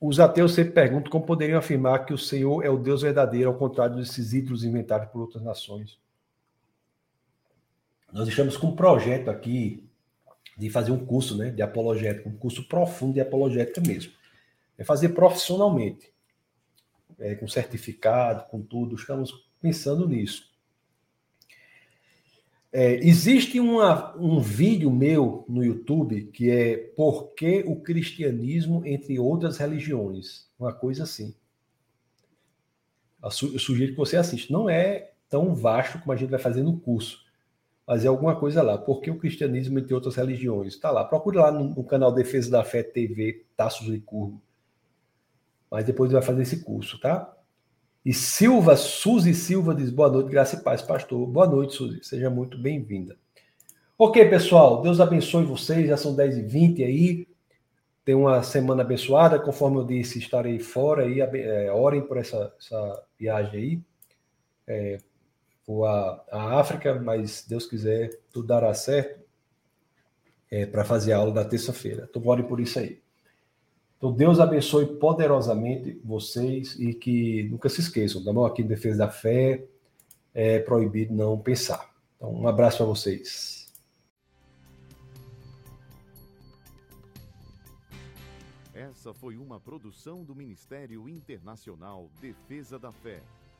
os ateus sempre perguntam como poderiam afirmar que o Senhor é o Deus verdadeiro, ao contrário desses ídolos inventados por outras nações. Nós estamos com um projeto aqui de fazer um curso né, de apologética, um curso profundo de apologética mesmo. É fazer profissionalmente, é, com certificado, com tudo. Estamos pensando nisso. É, existe uma, um vídeo meu no YouTube que é Por que o cristianismo entre outras religiões? Uma coisa assim. Eu sugiro que você assista. Não é tão vasto como a gente vai fazer no curso, mas é alguma coisa lá. Por que o cristianismo entre outras religiões? Está lá. Procure lá no, no, canal Defesa da Fé TV, Taços e Curvo. Mas depois vai fazer esse curso, tá? E Silva, Suzy Silva diz boa noite, graça e paz, pastor. Boa noite, Suzy, seja muito bem-vinda. Ok, pessoal, Deus abençoe vocês, já são 10h20 aí. Tem uma semana abençoada, conforme eu disse, estarei fora aí, é, orem por essa, essa viagem aí. É, vou à, à África, mas Deus quiser, tudo dará certo é, para fazer a aula da terça-feira. Então, orem por isso aí. Então, Deus abençoe poderosamente vocês e que nunca se esqueçam, tá bom? Aqui em Defesa da Fé é proibido não pensar. Então, um abraço para vocês. Essa foi uma produção do Ministério Internacional Defesa da Fé,